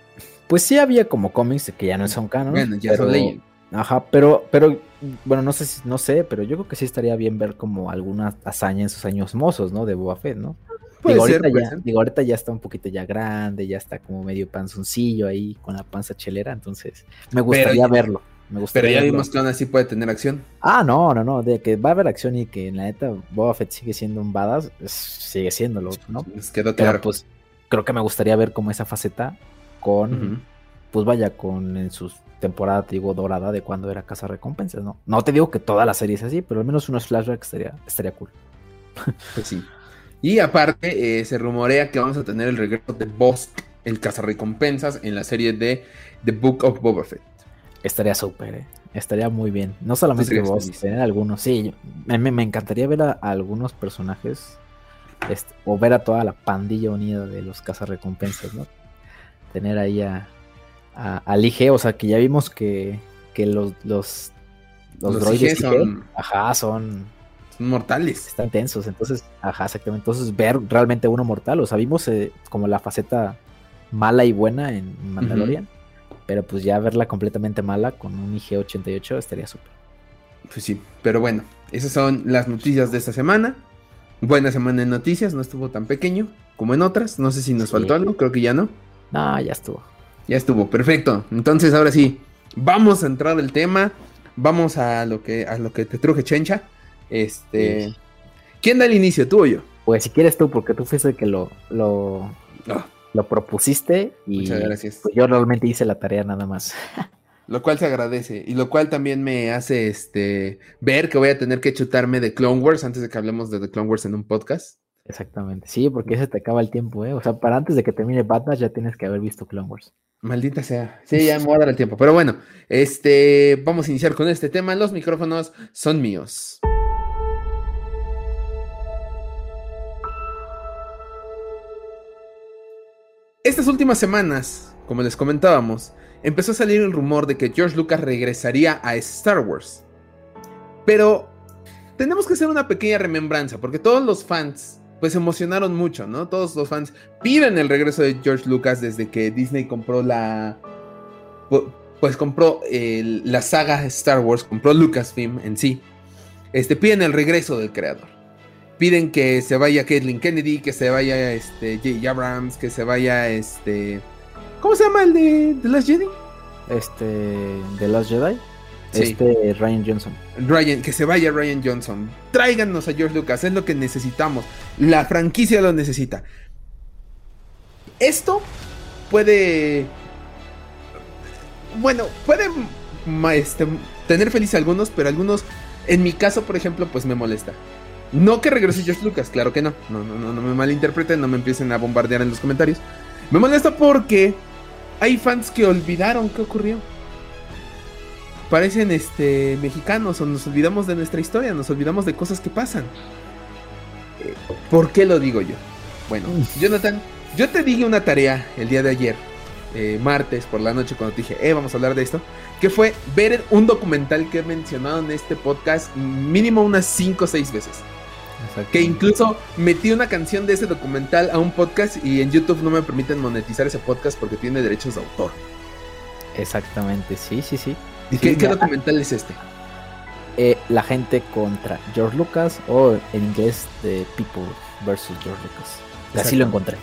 Pues sí había como cómics que ya no son canon. Bueno, ya son leyes. Ajá, pero, pero, bueno, no sé si, no sé, pero yo creo que sí estaría bien ver como alguna hazaña en sus años mozos, ¿no? De Boba Fett, ¿no? digo, ahorita ya, digo, ahorita ya está un poquito ya grande, ya está como medio panzoncillo ahí con la panza chelera, entonces me gustaría verlo. Me gustaría pero ya vimos que aún así puede tener acción. Ah, no, no, no, de que va a haber acción y que en la neta Boba Fett sigue siendo un badass, sigue siéndolo, ¿no? Quedó claro. pues creo que me gustaría ver como esa faceta con, pues vaya, con en sus temporada, te digo, dorada de cuando era Casa Recompensas, ¿no? No te digo que toda la serie es así, pero al menos unos flashbacks estaría, estaría cool. Pues sí. Y aparte, eh, se rumorea que vamos a tener el regreso de Bosk, el cazarrecompensas, en la serie de The Book of Boba Fett. Estaría súper, ¿eh? Estaría muy bien. No solamente Bosk, tener algunos. Sí, me, me, encantaría ver a, algunos personajes este, o ver a toda la pandilla unida de los cazarrecompensas, ¿no? Tener ahí a, a, Lige, o sea, que ya vimos que, que los, los, los, droides son... ajá, son mortales. Están tensos, entonces, ajá, exactamente. Entonces, ver realmente uno mortal, o sea, vimos eh, como la faceta mala y buena en Mandalorian, pero pues ya verla completamente mala con un IG-88 estaría súper. Pues sí, pero bueno, esas son las noticias de esta semana. Buena semana de noticias, no estuvo tan pequeño como en otras. No sé si nos faltó algo, creo que ya no. No, ya estuvo. Ya estuvo, perfecto. Entonces, ahora sí, vamos a entrar al tema. Vamos a lo que, a lo que te truje Chencha. Este. ¿Quién da el inicio, tú o yo? Pues si quieres tú, porque tú fuiste el que lo, lo, ah. Lo propusiste y Muchas gracias. Pues yo realmente hice la tarea nada más. Lo cual se agradece y lo cual también me hace este ver que voy a tener que chutarme de Clone Wars antes de que hablemos de The Clone Wars en un podcast. Exactamente, sí, porque ese te acaba el tiempo, ¿eh? O sea, para antes de que termine Batman ya tienes que haber visto Clone Wars. Maldita sea. Sí, ya me voy a dar el tiempo. Pero bueno, este, vamos a iniciar con este tema. Los micrófonos son míos. Estas últimas semanas, como les comentábamos, empezó a salir el rumor de que George Lucas regresaría a Star Wars. Pero tenemos que hacer una pequeña remembranza, porque todos los fans pues se emocionaron mucho, ¿no? Todos los fans piden el regreso de George Lucas desde que Disney compró la... Pues compró la saga Star Wars, compró Lucasfilm en sí. Este, piden el regreso del creador piden que se vaya Kathleen Kennedy, que se vaya este J. Abrams, que se vaya este. ¿Cómo se llama el de The Last Jedi? Este. The Last Jedi. Este Ryan Johnson. Ryan, que se vaya Ryan Johnson. Tráiganos a George Lucas, es lo que necesitamos. La franquicia lo necesita. Esto puede. Bueno, puede este, tener feliz a algunos, pero algunos, en mi caso, por ejemplo, pues me molesta. No que regrese George Lucas, claro que no. No, no, no, no me malinterpreten, no me empiecen a bombardear en los comentarios. Me molesta porque hay fans que olvidaron qué ocurrió. Parecen este mexicanos o nos olvidamos de nuestra historia, nos olvidamos de cosas que pasan. Eh, ¿Por qué lo digo yo? Bueno. Jonathan, yo te dije una tarea el día de ayer, eh, martes por la noche, cuando te dije, eh, vamos a hablar de esto, que fue ver un documental que he mencionado en este podcast mínimo unas 5 o 6 veces. Que incluso metí una canción de ese documental a un podcast y en YouTube no me permiten monetizar ese podcast porque tiene derechos de autor. Exactamente, sí, sí, sí. ¿Y qué, documental es este? Eh, la gente contra George Lucas o en inglés The People versus George Lucas. Así lo encontré.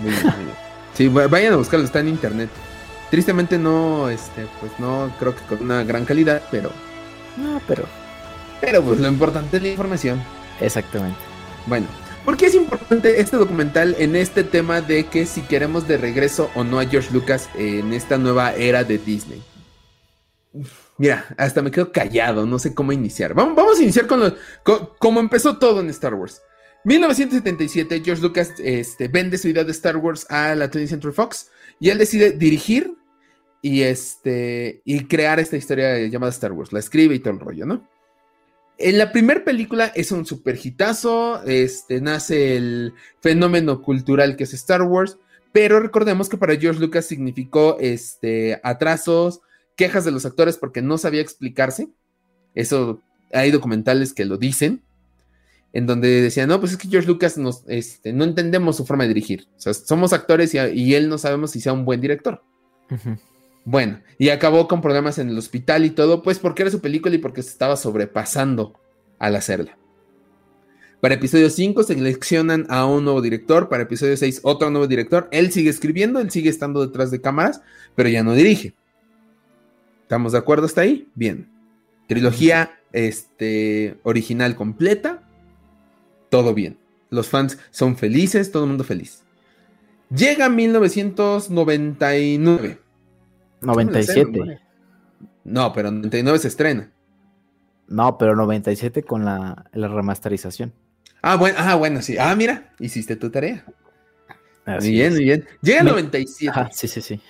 Muy bien, muy bien. Sí, vayan a buscarlo, está en internet. Tristemente no, este, pues no creo que con una gran calidad, pero. No, pero. Pero pues lo importante es la información. Exactamente. Bueno, ¿Por qué es importante este documental en este tema de que si queremos de regreso o no a George Lucas en esta nueva era de Disney? Mira, hasta me quedo callado, no sé cómo iniciar. Vamos, vamos a iniciar con, lo, empezó todo en Star Wars. 1977, George Lucas este, vende su idea de Star Wars a la 20th Century Fox y él decide dirigir y, este, y crear esta historia llamada Star Wars. La escribe y todo el rollo, ¿no? En la primera película es un super hitazo, este, nace el fenómeno cultural que es Star Wars, pero recordemos que para George Lucas significó este, atrasos, quejas de los actores porque no sabía explicarse. Eso hay documentales que lo dicen, en donde decían, no, pues es que George Lucas este, no entendemos su forma de dirigir. O sea, somos actores y, él no sabemos si sea un buen director. Bueno, y acabó con problemas en el hospital y todo, pues porque era su película y porque se estaba sobrepasando al hacerla. Para episodio 5 seleccionan a un nuevo director, para episodio 6 otro nuevo director. Él sigue escribiendo, él sigue estando detrás de cámaras, pero ya no dirige. ¿Estamos de acuerdo hasta ahí? Bien. Trilogía este, original completa, todo bien. Los fans son felices, todo el mundo feliz. Llega 1999. 97. No, pero 99 se estrena. No, pero 97 con la, remasterización. Ah bueno, ah, bueno, sí. Ah, mira, hiciste tu tarea. muy bien, muy bien. Llega 97. sí, sí, sí.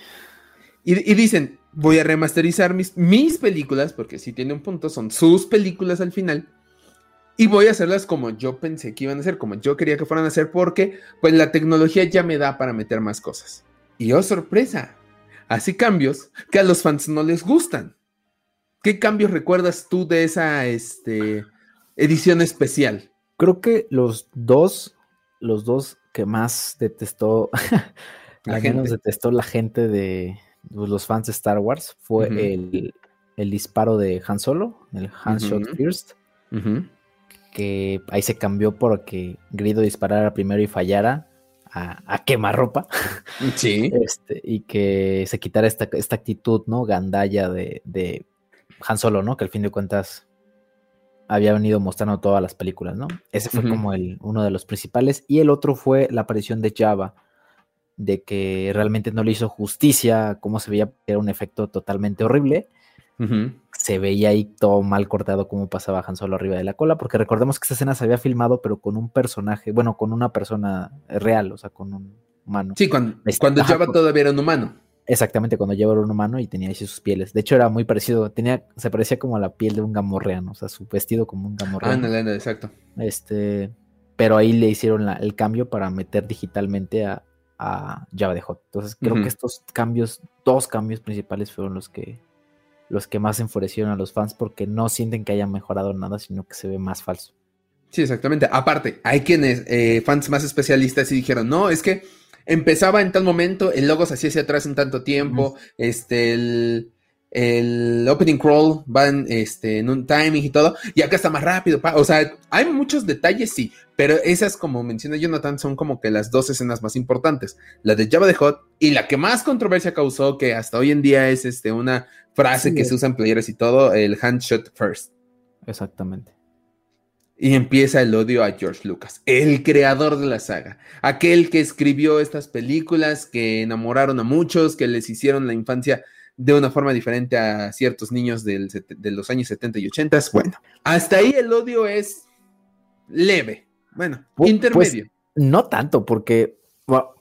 Y, dicen, voy a remasterizar mis, mis películas, porque si tiene un punto, son sus películas al final. Y voy a hacerlas como yo pensé que iban a ser, como yo quería que fueran a ser, porque pues la tecnología ya me da para meter más cosas. Y oh sorpresa, Así cambios que a los fans no les gustan. ¿Qué cambios recuerdas tú de esa este, edición especial? Creo que los dos, los dos que más detestó, la menos detestó la gente de pues, los fans de Star Wars fue el, disparo de Han Solo, el Han Shot First, que ahí se cambió porque Grido disparara primero y fallara a, quemar ropa. Sí. Este, y que se quitara esta, actitud, ¿no? Gandaya de, de, Han Solo, ¿no? Que al fin de cuentas había venido mostrando todas las películas, ¿no? Ese fue como el, uno de los principales. Y el otro fue la aparición de Java, de que realmente no le hizo justicia, cómo se veía, era un efecto totalmente horrible se veía ahí todo mal cortado como pasaba Han Solo arriba de la cola, porque recordemos que esta escena se había filmado, pero con un personaje, bueno, con una persona real, o sea, con un humano. Sí, cuando, cuando Java todavía era un humano. Exactamente, cuando Java era un humano y tenía así sus pieles. De hecho, era muy parecido, tenía, se parecía como a la piel de un gamorreano, o sea, su vestido como un gamorreano. Ah, exacto. Este, pero ahí le hicieron el cambio para meter digitalmente a, a Java de Hot. Entonces, creo que estos cambios, dos cambios principales fueron los que los que más enfurecieron a los fans porque no sienten que haya mejorado nada, sino que se ve más falso. Sí, exactamente. Aparte, hay quienes, eh, fans más especialistas, y dijeron, no, es que empezaba en tal momento, el logo se hacía hacia atrás en tanto tiempo, este, el, el opening crawl va en, este, en un timing y todo, y acá está más rápido. o sea, hay muchos detalles, sí, pero esas, como menciona Jonathan, son como que las dos escenas más importantes. La de Java de Hot y la que más controversia causó, que hasta hoy en día es este, una frase que se usa en playeras y todo, el handshot first. Exactamente. Y empieza el odio a George Lucas, el creador de la saga, aquel que escribió estas películas que enamoraron a muchos, que les hicieron la infancia de una forma diferente a ciertos niños de los años 70 y 80. Bueno, hasta ahí el odio es leve, bueno, pues, intermedio. no tanto, porque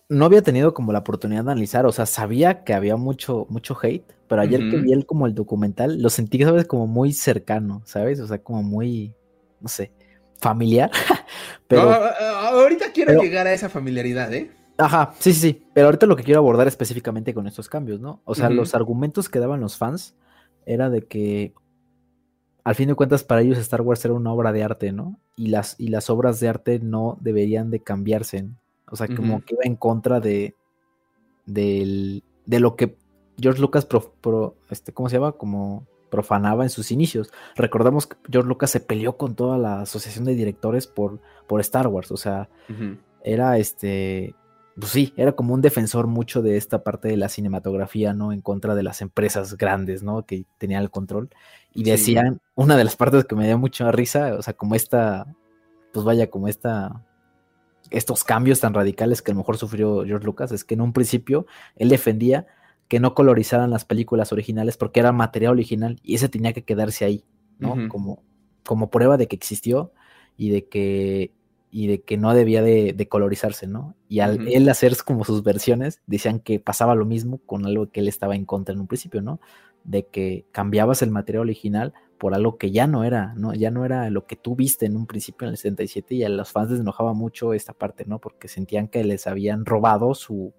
no había tenido como la oportunidad de analizar, o sea, sabía que había mucho, mucho hate, pero ayer que vi el como el documental, lo sentí, ¿sabes? Como muy cercano, ¿sabes? O sea, como muy, no sé, familiar. pero, ahorita quiero llegar a esa familiaridad, ¿eh? Ajá, sí, sí, sí. Pero ahorita lo que quiero abordar específicamente con estos cambios, ¿no? O sea, los argumentos que daban los fans era de que al fin de cuentas para ellos Star Wars era una obra de arte, ¿no? Y las, y las obras de arte no deberían de cambiarse. O sea, como que iba en contra de, de lo que George Lucas, pro, este, ¿cómo se llama? Como profanaba en sus inicios. Recordamos que George Lucas se peleó con toda la asociación de directores por, por Star Wars. O sea, era este pues sí, era como un defensor mucho de esta parte de la cinematografía, ¿no? En contra de las empresas grandes, ¿no? Que tenían el control. Y decían, una de las partes que me dio mucha risa, o sea, como esta, pues vaya, como esta, estos cambios tan radicales que a lo mejor sufrió George Lucas, es que en un principio él defendía que no colorizaran las películas originales porque era material original y ese tenía que quedarse ahí, ¿no? como, como prueba de que existió y de que y de que no debía de, colorizarse, ¿no? Y al él hacer como sus versiones, decían que pasaba lo mismo con algo que él estaba en contra en un principio, ¿no? De que cambiabas el material original por algo que ya no era, ¿no? Ya no era lo que tú viste en un principio en el 77 y a los fans les enojaba mucho esta parte, ¿no? Porque sentían que les habían robado su,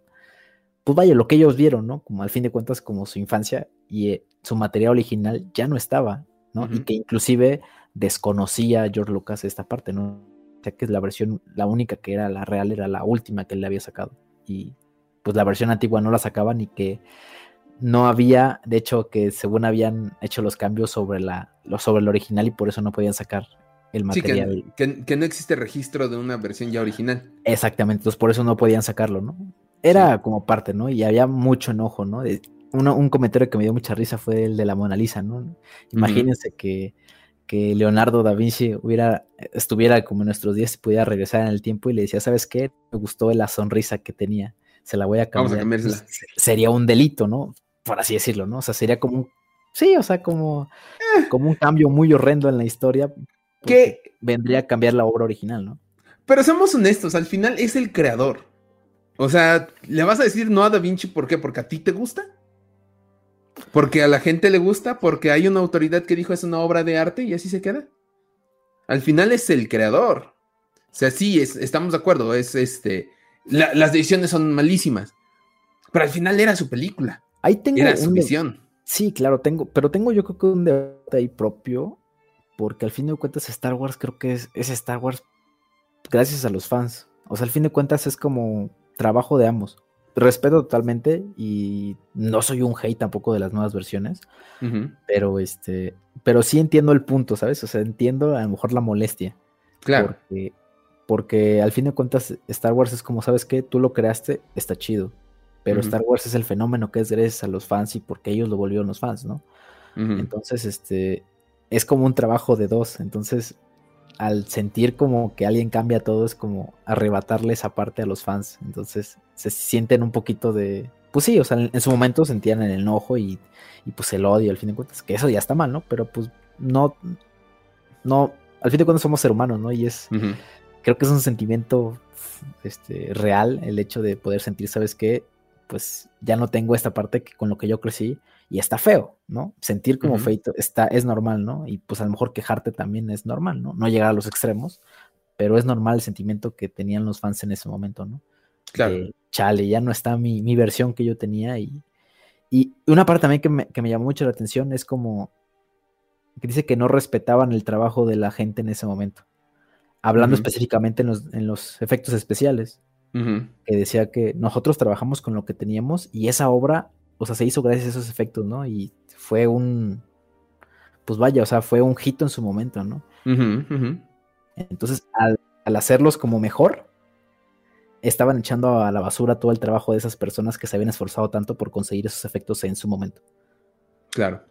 pues vaya, lo que ellos vieron, ¿no? Como al fin de cuentas como su infancia y eh, su material original ya no estaba, ¿no? Y que inclusive desconocía George Lucas esta parte, ¿no? Que es la versión, la única que era la real, era la última que él le había sacado. Y pues la versión antigua no la sacaban y que no había, de hecho, que según habían hecho los cambios sobre, la, sobre el original y por eso no podían sacar el material. que, no existe registro de una versión ya original. Exactamente, entonces por eso no podían sacarlo, ¿no? Era como parte, ¿no? Y había mucho enojo, ¿no? un comentario que me dio mucha risa fue el de la Mona Lisa, ¿no? Imagínense que que Leonardo da Vinci hubiera, estuviera como en nuestros días y pudiera regresar en el tiempo y le decía, ¿sabes qué? Me gustó la sonrisa que tenía, se la voy a cambiar. Vamos a pues, sería un delito, ¿no? Por así decirlo, ¿no? O sea, sería como un, sí, o sea, como, eh. como un cambio muy horrendo en la historia que vendría a cambiar la obra original, ¿no? Pero somos honestos, al final es el creador. O sea, ¿le vas a decir no a Da Vinci por qué? ¿Porque a ti te gusta? Porque a la gente le gusta, porque hay una autoridad que dijo es una obra de arte y así se queda. Al final es el creador. O sea, sí, estamos de acuerdo, es este. las decisiones son malísimas. Pero al final era su película. Ahí tengo era su visión. Sí, claro, tengo, pero tengo yo creo que un debate ahí propio, porque al fin de cuentas Star Wars creo que es, es Star Wars gracias a los fans. O sea, al fin de cuentas es como trabajo de ambos respeto totalmente y no soy un hate tampoco de las nuevas versiones, pero este, pero sí entiendo el punto, ¿sabes? O sea, entiendo a lo mejor la molestia. Claro. Porque, al fin de cuentas Star Wars es como, ¿sabes qué? Tú lo creaste, está chido, pero Star Wars es el fenómeno que es gracias a los fans y porque ellos lo volvieron los fans, ¿no? Entonces, este, es como un trabajo de dos, entonces al sentir como que alguien cambia todo, es como arrebatarle esa parte a los fans. Entonces se sienten un poquito de. Pues sí, o sea, en, su momento sentían el enojo y, pues el odio, al fin de cuentas, que eso ya está mal, ¿no? Pero pues no. No. Al fin de cuentas somos seres humanos, ¿no? Y es. Creo que es un sentimiento este, real el hecho de poder sentir, ¿sabes qué? Pues ya no tengo esta parte que con lo que yo crecí y está feo, ¿no? Sentir como feito está, es normal, ¿no? Y pues a lo mejor quejarte también es normal, ¿no? No llegar a los extremos, pero es normal el sentimiento que tenían los fans en ese momento, ¿no? Claro. chale, ya no está mi, versión que yo tenía y, y una parte también que me, que me llamó mucho la atención es como que dice que no respetaban el trabajo de la gente en ese momento. Hablando específicamente en los, en los, efectos especiales, que decía que nosotros trabajamos con lo que teníamos y esa obra o sea, se hizo gracias a esos efectos, ¿no? Y fue un, pues vaya, o sea, fue un hito en su momento, ¿no? Entonces, al, hacerlos como mejor, estaban echando a la basura todo el trabajo de esas personas que se habían esforzado tanto por conseguir esos efectos en su momento. Claro.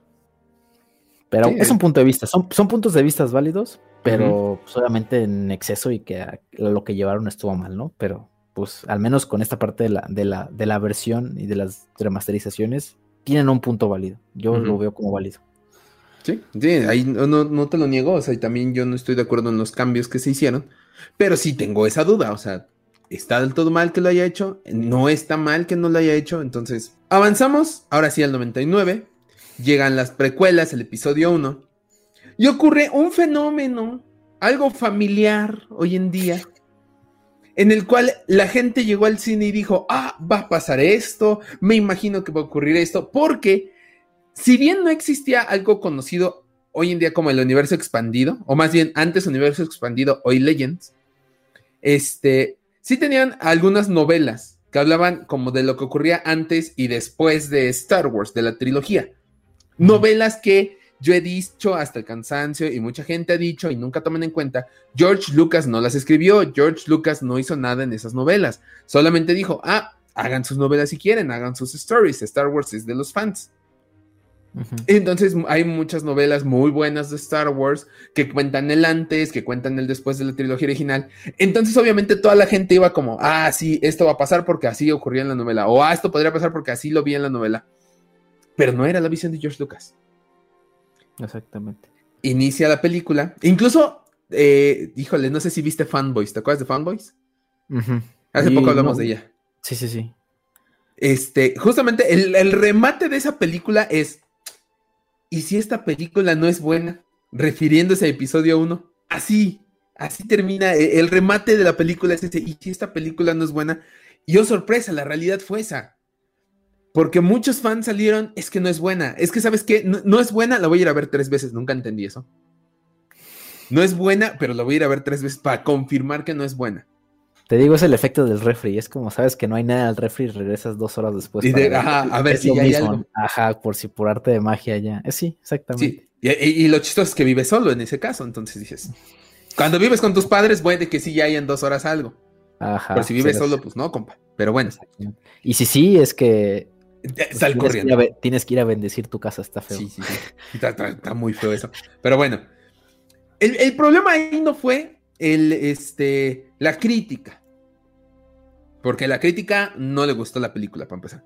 Pero es un punto de vista, son, son puntos de vista válidos, pero solamente en exceso y que lo que llevaron estuvo mal, ¿no? Pero pues al menos con esta parte de la, de la, de la versión y de las remasterizaciones, tienen un punto válido. Yo lo veo como válido. Sí, sí ahí no, te lo niego, o sea, también yo no estoy de acuerdo en los cambios que se hicieron, pero sí tengo esa duda, o sea, ¿está del todo mal que lo haya hecho? ¿No está mal que no lo haya hecho? Entonces, avanzamos, ahora sí al 99, llegan las precuelas, el episodio 1, y ocurre un fenómeno, algo familiar hoy en día, en el cual la gente llegó al cine y dijo, ah, va a pasar esto, me imagino que va a ocurrir esto, porque si bien no existía algo conocido hoy en día como el universo expandido, o más bien antes universo expandido, hoy Legends, este, sí tenían algunas novelas que hablaban como de lo que ocurría antes y después de Star Wars, de la trilogía. Novelas que yo he dicho hasta el cansancio y mucha gente ha dicho y nunca toman en cuenta, George Lucas no las escribió, George Lucas no hizo nada en esas novelas, solamente dijo, ah, hagan sus novelas si quieren, hagan sus stories, Star Wars es de los fans. Entonces hay muchas novelas muy buenas de Star Wars que cuentan el antes, que cuentan el después de la trilogía original. Entonces obviamente toda la gente iba como, ah, sí, esto va a pasar porque así ocurría en la novela, o ah, esto podría pasar porque así lo vi en la novela. Pero no era la visión de George Lucas. Exactamente. Inicia la película. Incluso, eh, híjole, no sé si viste Fanboys. ¿Te acuerdas de Fanboys? Hace poco hablamos de ella. Sí, sí, sí. Este, justamente el, remate de esa película es. ¿Y si esta película no es buena? Refiriéndose a episodio 1. Así, así termina. E, el, remate de la película es ese. ¿Y si esta película no es buena? Y oh, sorpresa, la realidad fue esa. Porque muchos fans salieron, es que no es buena. Es que, ¿sabes qué? No, es buena, la voy a ir a ver tres veces. Nunca entendí eso. No es buena, pero la voy a ir a ver tres veces para confirmar que no es buena. Te digo, es el efecto del refri. Es como sabes que no hay nada al refri y regresas dos horas después. ajá, a ver si ya hay algo. Ajá, por si por arte de magia ya. Eh, sí, exactamente. Sí. Y, lo chistoso es que vives solo en ese caso. Entonces dices, cuando vives con tus padres, puede que sí ya hay en dos horas algo. Ajá. Pero si vives solo, pues no, compa. Pero bueno. Y si sí, es que Sal tienes corriendo. Que tienes que ir a bendecir tu casa, está feo. Sí, sí, sí. Está, muy feo eso. Pero bueno, el, problema ahí no fue el, este, la crítica. Porque la crítica no le gustó la película, para empezar.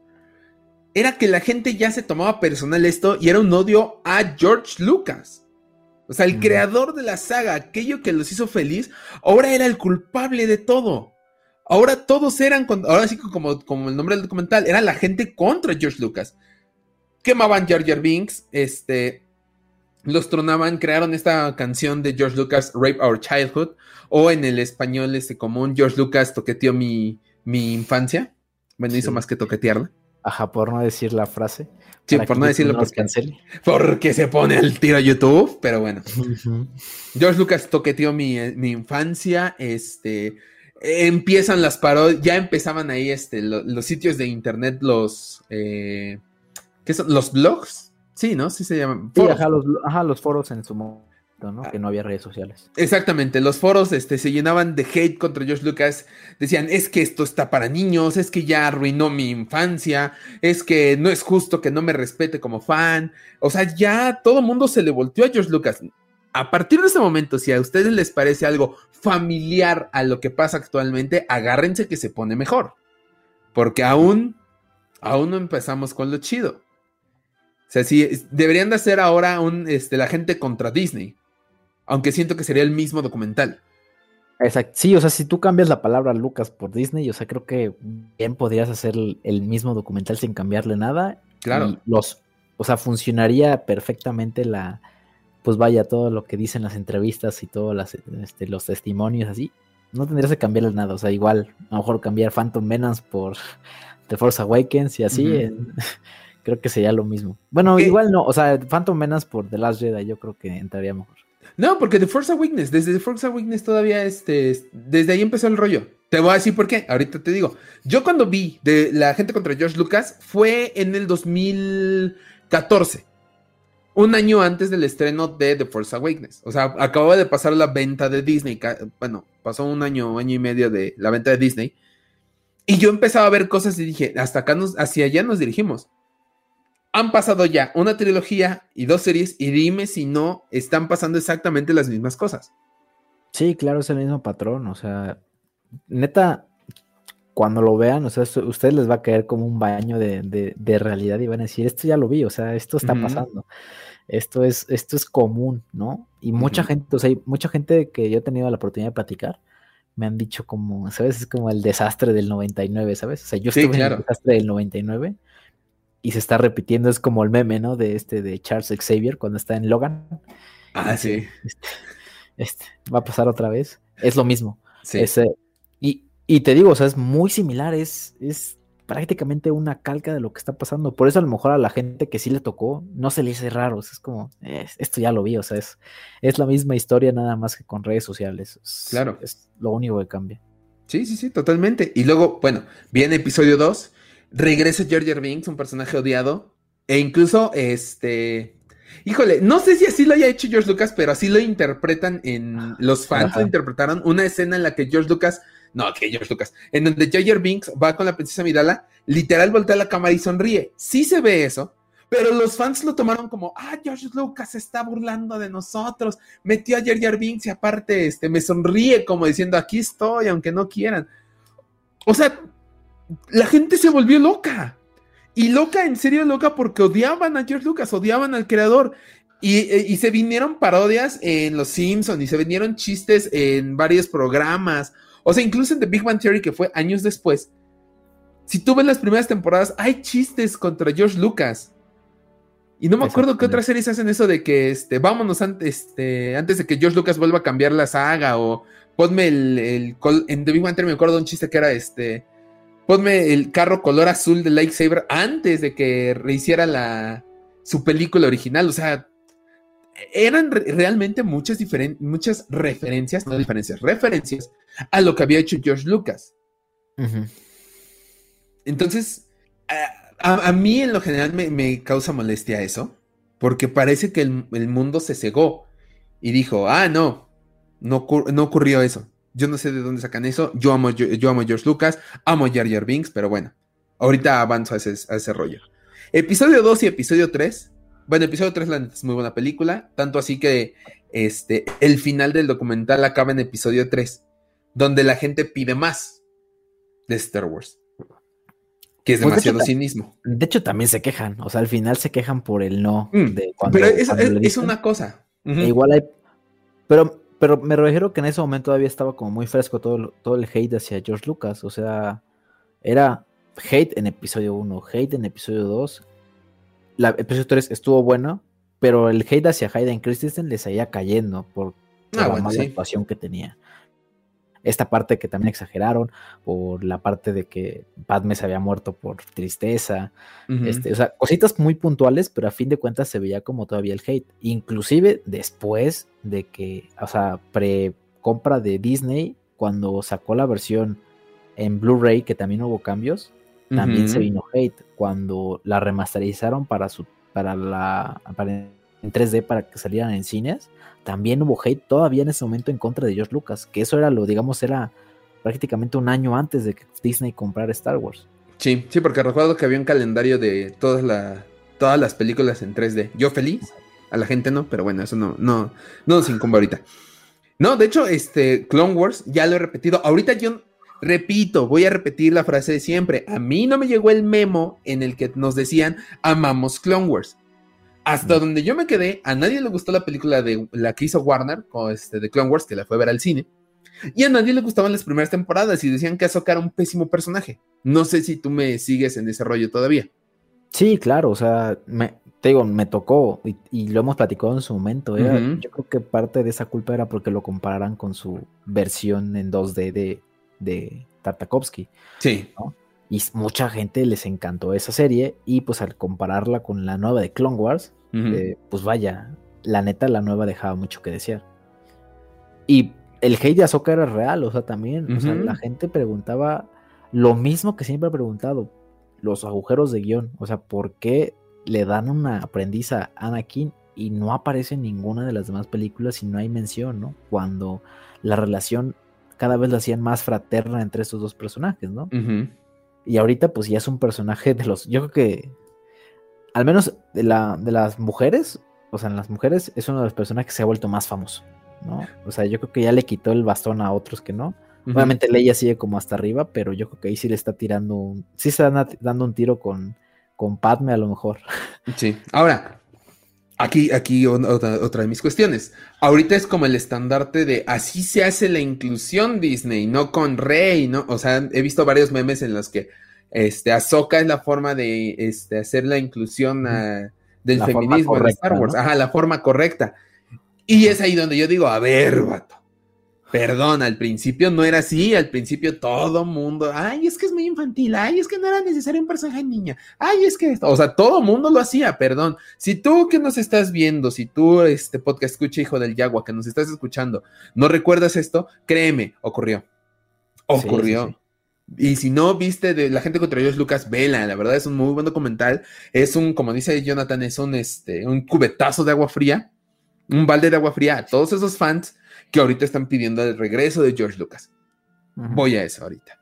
Era que la gente ya se tomaba personal esto y era un odio a George Lucas. O sea, el creador de la saga, aquello que los hizo feliz, ahora era el culpable de todo. Ahora todos eran, ahora sí como, como el nombre del documental, era la gente contra George Lucas. Quemaban Jar Jar Binks, este, los tronaban, crearon esta canción de George Lucas, Rape Our Childhood, o en el español este común, George Lucas toqueteó mi, mi infancia. Bueno, hizo más que toquetearla. Ajá, por no decir la frase. Sí, por no decirlo porque, porque se pone el tiro a YouTube, pero bueno. George Lucas toqueteó mi, mi infancia, este empiezan las parodias, ya empezaban ahí este, los sitios de internet, los, eh, ¿qué son? ¿Los blogs? Sí, ¿no? Sí se llaman. Sí, ajá, los, foros en su momento, ¿no? Que no había redes sociales. Exactamente, los foros este, se llenaban de hate contra George Lucas. Decían, es que esto está para niños, es que ya arruinó mi infancia, es que no es justo que no me respete como fan. O sea, ya todo el mundo se le volteó a George Lucas a partir de ese momento, si a ustedes les parece algo familiar a lo que pasa actualmente, agárrense que se pone mejor. Porque aún, aún no empezamos con lo chido. O sea, sí, deberían de hacer ahora un, este, la gente contra Disney. Aunque siento que sería el mismo documental. Exacto. Sí, o sea, si tú cambias la palabra Lucas por Disney, o sea, creo que bien podrías hacer el mismo documental sin cambiarle nada. Claro. los, o sea, funcionaría perfectamente la, pues vaya, todo lo que dicen las entrevistas y todos este, los testimonios así, no tendrías que cambiarle nada. O sea, igual, a lo mejor cambiar Phantom Menace por The Force Awakens y así, creo que sería lo mismo. Bueno, igual no, o sea, Phantom Menace por The Last Jedi yo creo que entraría mejor. No, porque The Force Awakens, desde The Force Awakens todavía, este, desde ahí empezó el rollo. Te voy a decir por qué, ahorita te digo. Yo cuando vi de la gente contra George Lucas fue en el 2014 un año antes del estreno de The Force Awakens. O sea, acababa de pasar la venta de Disney. Bueno, pasó un año, año y medio de la venta de Disney. Y yo empezaba a ver cosas y dije, hasta acá nos, hacia allá nos dirigimos. Han pasado ya una trilogía y dos series y dime si no están pasando exactamente las mismas cosas. Sí, claro, es el mismo patrón. O sea, neta, cuando lo vean, o sea, ustedes les va a caer como un baño de, realidad y van a decir, esto ya lo vi, o sea, esto está pasando esto es, esto es común, ¿no? Y mucha gente, o sea, mucha gente que yo he tenido la oportunidad de platicar, me han dicho como, ¿sabes? Es como el desastre del 99, ¿sabes? O sea, yo estuve en el desastre del 99 y se está repitiendo, es como el meme, ¿no? De este, de Charles Xavier cuando está en Logan. Ah, sí. Este, este, va a pasar otra vez. Es lo mismo. Sí. y, y, te digo, o sea, es muy similar, es, es prácticamente una calca de lo que está pasando. Por eso a lo mejor a la gente que sí le tocó, no se le dice raro. Es como, esto ya lo vi, o sea, es, es la misma historia nada más que con redes sociales. claro. Es lo único que cambia. Sí, sí, sí, totalmente. Y luego, bueno, viene episodio 2, regresa George Binks, un personaje odiado, e incluso, este... Híjole, no sé si así lo haya hecho George Lucas, pero así lo interpretan en... Los fans lo interpretaron una escena en la que George Lucas no, que George Lucas. En donde Jar Binks va con la princesa Midala, literal voltea la cámara y sonríe. Sí se ve eso, Pero los fans lo tomaron como, ah, George Lucas se está burlando de nosotros, metió a Jar Jar Binks y aparte este, me sonríe como diciendo, aquí estoy, aunque no quieran. O sea, la gente se volvió loca. Y loca, en serio loca, porque odiaban a George Lucas, odiaban al creador. Y, se vinieron parodias en Los Simpsons y se vinieron chistes en varios programas. O sea, incluso en The Big Bang Theory, que fue años después. Si tú ves las primeras temporadas, hay chistes contra George Lucas. Y no me acuerdo qué otras series hacen eso de que este, vámonos antes, este, antes de que George Lucas vuelva a cambiar la saga. O ponme el, el en The Big Bang Theory me acuerdo de un chiste que era este. Ponme el carro color azul de Lightsaber antes de que rehiciera la, su película original. O sea, eran realmente muchas, muchas referencias, no diferencias, referencias a lo que había hecho George Lucas. Entonces, a, mí en lo general me, causa molestia eso, porque parece que el, mundo se cegó y dijo, ah, no, no, no, ocurrió eso. Yo no sé de dónde sacan eso. Yo amo, yo, amo a George Lucas, amo a Jar Jar Binks, pero bueno, ahorita avanzo a ese, a ese rollo. Episodio 2 y episodio 3 bueno, episodio 3 es muy buena película, tanto así que este, el final del documental acaba en episodio 3, donde la gente pide más de Star Wars. Que es pues, demasiado cinismo. De hecho, también se quejan. O sea, al final se quejan por el no. Mm, de cuando, pero es, una cosa. E igual hay. Pero, pero me refiero que en ese momento todavía estaba como muy fresco todo, todo el hate hacia George Lucas. O sea, era hate en episodio 1, hate en episodio 2, la episodio 3 estuvo bueno, pero el hate hacia Hayden Christensen le seguía cayendo por, ah, la mala actuación que tenía. Esta parte que también exageraron, por la parte de que Padme se había muerto por tristeza, este, o sea, cositas muy puntuales, pero a fin de cuentas se veía como todavía el hate. Inclusive después de que, o sea, pre-compra de Disney, cuando sacó la versión en Blu-ray, que también hubo cambios, también se vino hate. Cuando la remasterizaron para su para la en 3D para que salieran en cines. También hubo hate todavía en ese momento en contra de George Lucas, que eso era lo digamos era prácticamente un año antes de que Disney comprara Star Wars. Sí, sí, porque recuerdo que había un calendario de todas la, todas las películas en 3D. Yo feliz, a la gente no, pero bueno, eso no, no, no nos incumbe ahorita. No, de hecho, este Clone Wars, ya lo he repetido. Ahorita yo Repito, voy a repetir la frase de siempre. A mí no me llegó el memo en el que nos decían amamos Clone Wars. Hasta donde yo me quedé, a nadie le gustó la película de la que hizo Warner con este, de Clone Wars, que la fue a ver al cine. Y a nadie le gustaban las primeras temporadas y decían que Ahsoka era un pésimo personaje. No sé si tú me sigues en ese rollo todavía. Sí, claro, o sea, me, te digo, me tocó y, lo hemos platicado en su momento. Yo creo que parte de esa culpa era porque lo compararan con su versión en 2D de, de Tartakovsky. Sí. Y mucha gente les encantó esa serie y pues al compararla con la nueva de Clone Wars, eh, pues vaya, la neta la nueva dejaba mucho que desear. Y el hate de Ahsoka era real, o sea, también, o sea, la gente preguntaba lo mismo que siempre ha preguntado, los agujeros de guion, o sea, ¿por qué le dan una aprendiz a Anakin y no aparece en ninguna de las demás películas y no hay mención, ¿no? Cuando la relación cada vez la hacían más fraterna entre estos dos personajes, ¿no? Y ahorita pues ya es un personaje de los, yo creo que, al menos de, la, de las mujeres, o sea, en las mujeres es uno de los personajes que se ha vuelto más famoso, ¿no? O sea, yo creo que ya le quitó el bastón a otros que no. Obviamente Leia sigue como hasta arriba, pero yo creo que ahí sí le está tirando, un, sí se está dando un tiro con, con Padme a lo mejor. Sí, ahora, Aquí, aquí otra, de mis cuestiones. Ahorita es como el estandarte de así se hace la inclusión Disney, no con Rey, ¿no? O sea, he visto varios memes en los que este, Ahsoka es la forma de este, hacer la inclusión del feminismo de Star Wars. Ajá, la forma correcta. Y es ahí donde yo digo, a ver, vato. Perdón, al principio no era así, al principio todo mundo, ay, es que es muy infantil, ay, es que no era necesario un personaje niña, ay, es que, o sea, todo mundo lo hacía, perdón. Si tú que nos estás viendo, si tú, este podcast escucha, hijo del Yagua, que nos estás escuchando, no recuerdas esto, créeme, ocurrió. Ocurrió. Y si no viste de la gente contra Dios Lucas, vela, la verdad es un muy buen documental. Es un, como dice Jonathan, es un, este, un cubetazo de agua fría, un balde de agua fría a todos esos fans que ahorita están pidiendo el regreso de George Lucas. Voy a eso ahorita.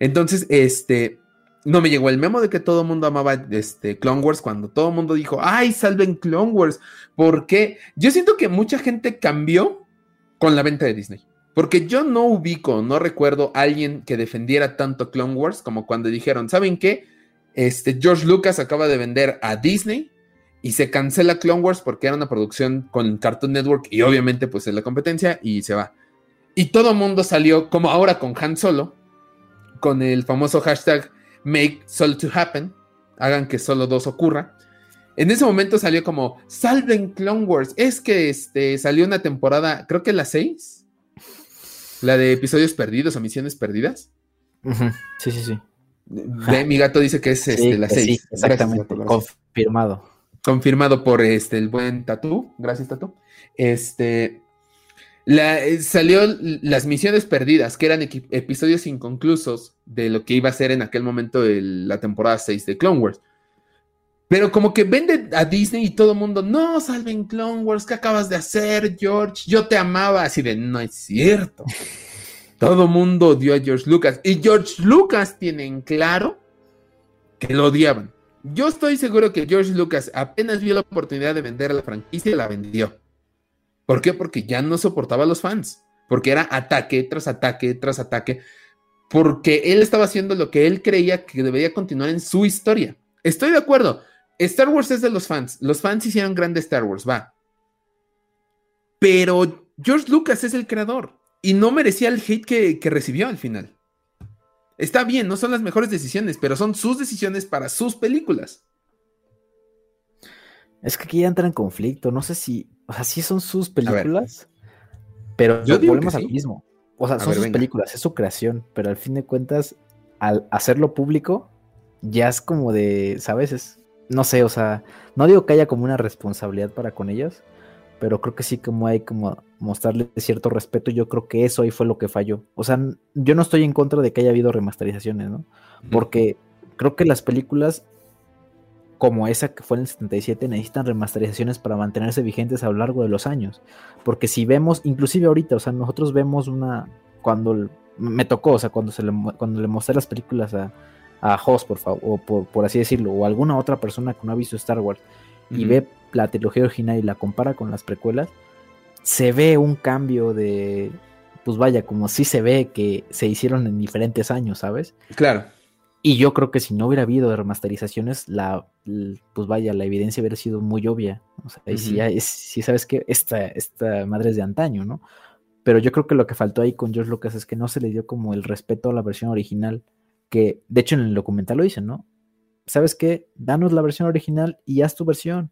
Entonces, este, no me llegó el memo de que todo el mundo amaba este Clone Wars cuando todo el mundo dijo, ay, salven Clone Wars. ¿Por qué? Yo siento que mucha gente cambió con la venta de Disney. Porque yo no ubico, no recuerdo a alguien que defendiera tanto Clone Wars como cuando dijeron, ¿saben qué? Este George Lucas acaba de vender a Disney y se cancela Clone Wars porque era una producción con Cartoon Network y obviamente pues es la competencia y se va. Y todo mundo salió como ahora con Han Solo, con el famoso hashtag Make Solo to Happen, hagan que solo dos ocurra. En ese momento salió como Salven Clone Wars. Es que este, salió una temporada, creo que la 6, la de episodios perdidos o misiones perdidas. Sí, sí, sí. mi gato dice que es este, la 6. Sí, exactamente. Confirmado. Confirmado por este, el buen Tatú. Gracias, Tatú. Este. La, eh, salió las misiones perdidas, que eran episodios inconclusos de lo que iba a ser en aquel momento la temporada 6 de Clone Wars. Pero como que vende a Disney y todo el mundo, no, salven Clone Wars, ¿qué acabas de hacer, George? Yo te amaba. Así de, no es cierto. todo mundo odió a George Lucas. Y George Lucas tiene en claro que lo odiaban. Yo estoy seguro que George Lucas apenas vio la oportunidad de vender la franquicia y la vendió. ¿Por qué? Porque ya no soportaba a los fans. Porque era ataque tras ataque tras ataque. Porque él estaba haciendo lo que él creía que debería continuar en su historia. Estoy de acuerdo. Star Wars es de los fans. Los fans hicieron grande Star Wars, va. Pero George Lucas es el creador y no merecía el hate que, recibió al final. Está bien, no son las mejores decisiones, pero son sus decisiones para sus películas. Es que aquí ya entra en conflicto. No sé si, o sea, sí son sus películas, pero yo volvemos al mismo. O sea, son sus películas, es su creación, pero al fin de cuentas, al hacerlo público, ya es como de, ¿sabes? Es, no sé, o sea, no digo que haya como una responsabilidad para con ellos, pero creo que sí como hay como mostrarle cierto respeto, yo creo que eso ahí fue lo que falló. O sea, yo no estoy en contra de que haya habido remasterizaciones, ¿no? Porque creo que las películas como esa que fue en el 77 necesitan remasterizaciones para mantenerse vigentes a lo largo de los años. Porque si vemos, inclusive ahorita, o sea, nosotros vemos una, cuando me tocó, o sea, cuando, se le, cuando le mostré las películas a, a Hoss, por favor, o por, así decirlo, o alguna otra persona que no ha visto Star Wars y ve la trilogía original y la compara con las precuelas, se ve un cambio de, pues vaya, como si se ve que se hicieron en diferentes años, ¿sabes? Claro. Y yo creo que si no hubiera habido remasterizaciones, la, pues vaya, la evidencia hubiera sido muy obvia. O sea, y si, sabes que esta, esta madre es de antaño, ¿no? Pero yo creo que lo que faltó ahí con George Lucas es que no se le dio como el respeto a la versión original que de hecho en el documental lo dicen, ¿no? ¿Sabes qué? Danos la versión original y haz tu versión.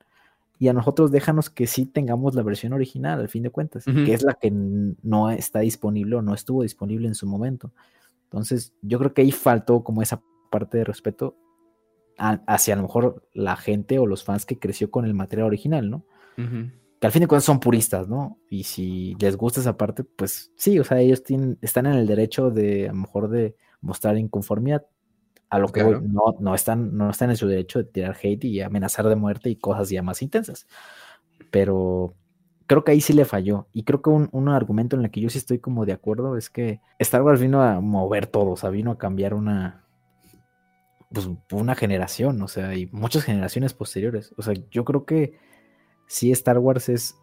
Y a nosotros déjanos que sí tengamos la versión original, al fin de cuentas, que es la que no está disponible o no estuvo disponible en su momento. Entonces, yo creo que ahí faltó como esa parte de respeto hacia a lo mejor la gente o los fans que creció con el material original, ¿no? Que al fin de cuentas son puristas, ¿no? Y si les gusta esa parte, pues sí, o sea, ellos tienen, están en el derecho de a lo mejor de mostrar inconformidad. A lo que no, no, están, no están en su derecho de tirar hate y amenazar de muerte y cosas ya más intensas. Pero creo que ahí sí le falló. Y creo que un, un, argumento en el que yo sí estoy como de acuerdo es que Star Wars vino a mover todo, o sea, vino a cambiar una, pues, una generación, o sea, y muchas generaciones posteriores. O sea, yo creo que sí Star Wars es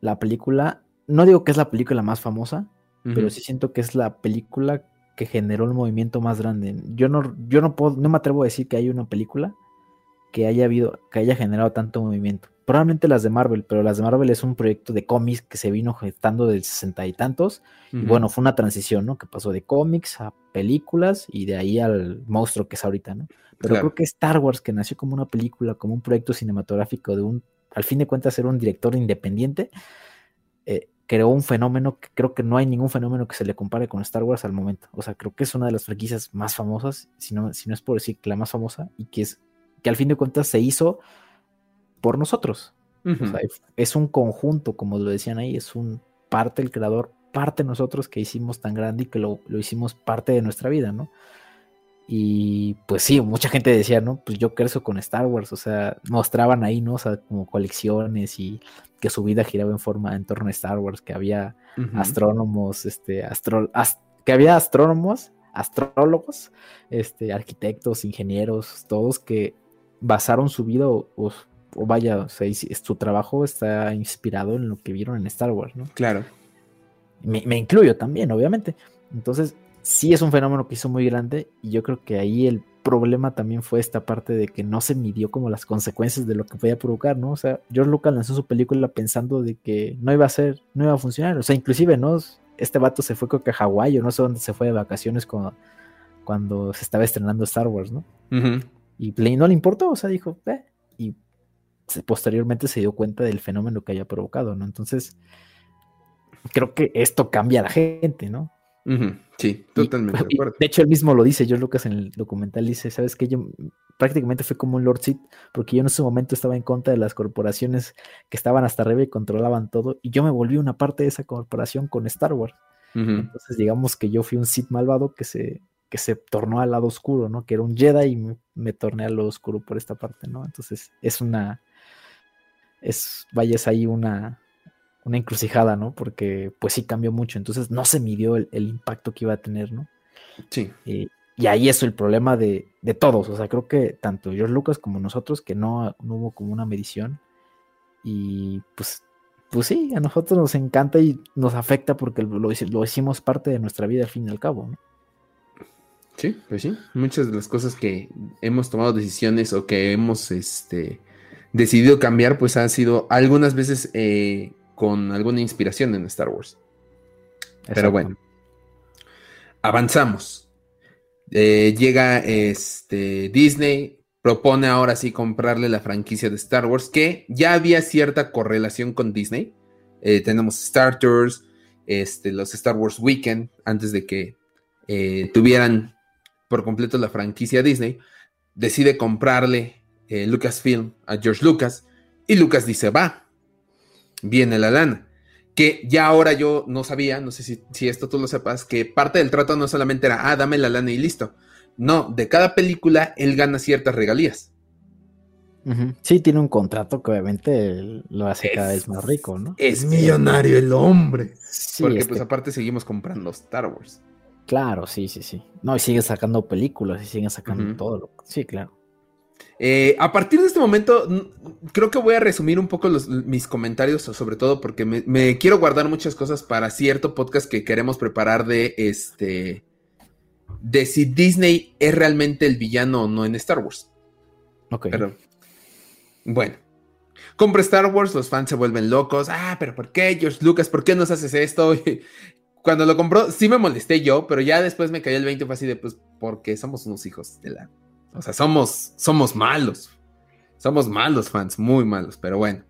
la película, no digo que es la película más famosa, pero sí siento que es la película que generó el movimiento más grande. Yo no, yo no puedo, no me atrevo a decir que hay una película que haya habido, que haya generado tanto movimiento. Probablemente las de Marvel, pero las de Marvel es un proyecto de cómics que se vino gestando del sesenta y tantos. Y bueno, fue una transición, ¿no? Que pasó de cómics a películas y de ahí al monstruo que es ahorita, ¿no? Pero creo que Star Wars, que nació como una película, como un proyecto cinematográfico de un, al fin de cuentas, ser un director independiente, eh, creó un fenómeno que creo que no hay ningún fenómeno que se le compare con Star Wars al momento. O sea, creo que es una de las franquicias más famosas, si no, si no es por decir que la más famosa, y que es que al fin de cuentas se hizo por nosotros. o sea, es un conjunto, como lo decían ahí, es un parte el creador, parte nosotros que hicimos tan grande y que lo, lo hicimos parte de nuestra vida, ¿no? Y pues sí, mucha gente decía, ¿no? Pues yo crezco con Star Wars, o sea, mostraban ahí, ¿no? O sea, como colecciones y que su vida giraba en forma en torno a Star Wars, que había astrónomos, este, astro, que había astrónomos, astrólogos, este, arquitectos, ingenieros, todos que basaron su vida o, vaya, o sea, su trabajo está inspirado en lo que vieron en Star Wars, ¿no? Claro. Me, me incluyo también, obviamente. Entonces, sí es un fenómeno que hizo muy grande y yo creo que ahí el problema también fue esta parte de que no se midió como las consecuencias de lo que podía provocar, ¿no? O sea, George Lucas lanzó su película pensando de que no iba a ser, no iba a funcionar, o sea, inclusive, ¿no? Este vato se fue a Hawái o no sé dónde se fue de vacaciones cuando, cuando se estaba estrenando Star Wars, ¿no? Y Play no le importó, o sea, dijo, eh, y posteriormente se dio cuenta del fenómeno que había provocado, ¿no? Entonces, creo que esto cambia a la gente, ¿no? Sí, totalmente de acuerdo. De hecho, él mismo lo dice, George Lucas en el documental dice, ¿sabes qué? Yo prácticamente fue como un Lord Seed, porque yo en ese momento estaba en contra de las corporaciones que estaban hasta arriba y controlaban todo, y yo me volví una parte de esa corporación con Star Wars. Entonces, digamos que yo fui un Sith malvado que se, que se tornó al lado oscuro, ¿no? Que era un Jedi y me, me torné al lado oscuro por esta parte, ¿no? Entonces, es una... Es, vaya, es ahí una, una encrucijada, ¿no? Porque pues sí cambió mucho, entonces no se midió el, impacto que iba a tener, ¿no? Sí. y ahí es el problema de, todos, o sea, creo que tanto George Lucas como nosotros, que no, hubo como una medición y pues, pues sí, a nosotros nos encanta y nos afecta porque lo, lo hicimos parte de nuestra vida al fin y al cabo, ¿no? Sí, pues sí, muchas de las cosas que hemos tomado decisiones o que hemos este, decidido cambiar, pues han sido algunas veces eh, con alguna inspiración en Star Wars. Pero bueno, avanzamos. Eh, llega este Disney, propone ahora sí comprarle la franquicia de Star Wars, que ya había cierta correlación con Disney. Eh, tenemos Star Tours, este, los Star Wars Weekend, antes de que eh, tuvieran por completo la franquicia Disney, decide comprarle Lucasfilm a George Lucas y Lucas dice, va, viene la lana. Que ya ahora yo no sabía, no sé si, esto tú lo sepas, que parte del trato no solamente era, ah, dame la lana y listo. No, de cada película él gana ciertas regalías. Sí, tiene un contrato que obviamente lo hace cada vez más rico, ¿no? Es millonario el hombre. Porque pues aparte seguimos comprando Star Wars. Claro, sí, sí, sí. No, y sigue sacando películas y sigue sacando todo. Lo... Sí, claro. Eh, a partir de este momento, creo que voy a resumir un poco mis comentarios, sobre todo porque me, quiero guardar muchas cosas para cierto podcast que queremos preparar de este. de si Disney es realmente el villano o no en Star Wars. Ok. bueno. Compra Star Wars, los fans se vuelven locos. Ah, pero ¿por qué, George Lucas? ¿Por qué nos haces esto? Cuando lo compró, sí me molesté yo, pero ya después me cayó el 20 fue así de, pues, porque somos unos hijos de la o sea, somos, somos malos. Somos malos fans, muy malos, pero bueno.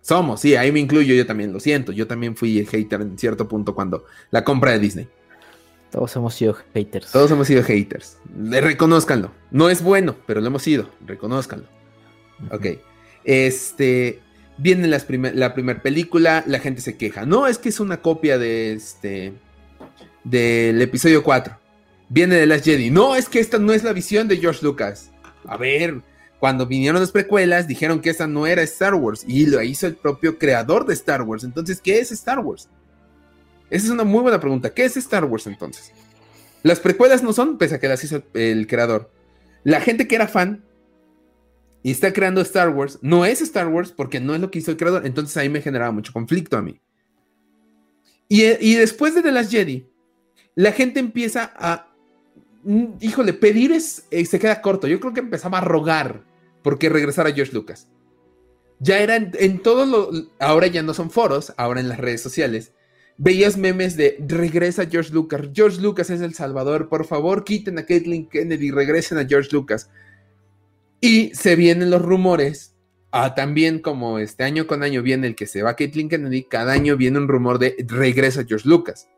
Somos, sí, ahí me incluyo yo también, lo siento. Yo también fui el hater en cierto punto cuando la compra de Disney. Todos hemos sido haters. Todos hemos sido haters. Reconózcanlo. No es bueno, pero lo hemos sido. Reconózcanlo. Ok. Este. Viene la primera película, la gente se queja. No, es que es una copia de este. Del episodio 4 viene de las Jedi. No, es que esta no es la visión de George Lucas. A ver, cuando vinieron las precuelas, dijeron que esa no era Star Wars y lo hizo el propio creador de Star Wars. Entonces, ¿qué es Star Wars? Esa es una muy buena pregunta. ¿Qué es Star Wars entonces? Las precuelas no son, pese a que las hizo el creador. La gente que era fan y está creando Star Wars no es Star Wars porque no es lo que hizo el creador. Entonces ahí me generaba mucho conflicto a mí. Y, después de The Last Jedi, la gente empieza a híjole, pedir es, eh, se queda corto. Yo creo que empezaba a rogar porque regresara George Lucas. Ya era en, todo lo, ahora ya no son foros, ahora en las redes sociales. Veías memes de regresa George Lucas, George Lucas es el salvador, por favor quiten a Caitlyn Kennedy, regresen a George Lucas. Y se vienen los rumores, ah, también como este año con año viene el que se va Caitlyn Kennedy, cada año viene un rumor de regresa George Lucas.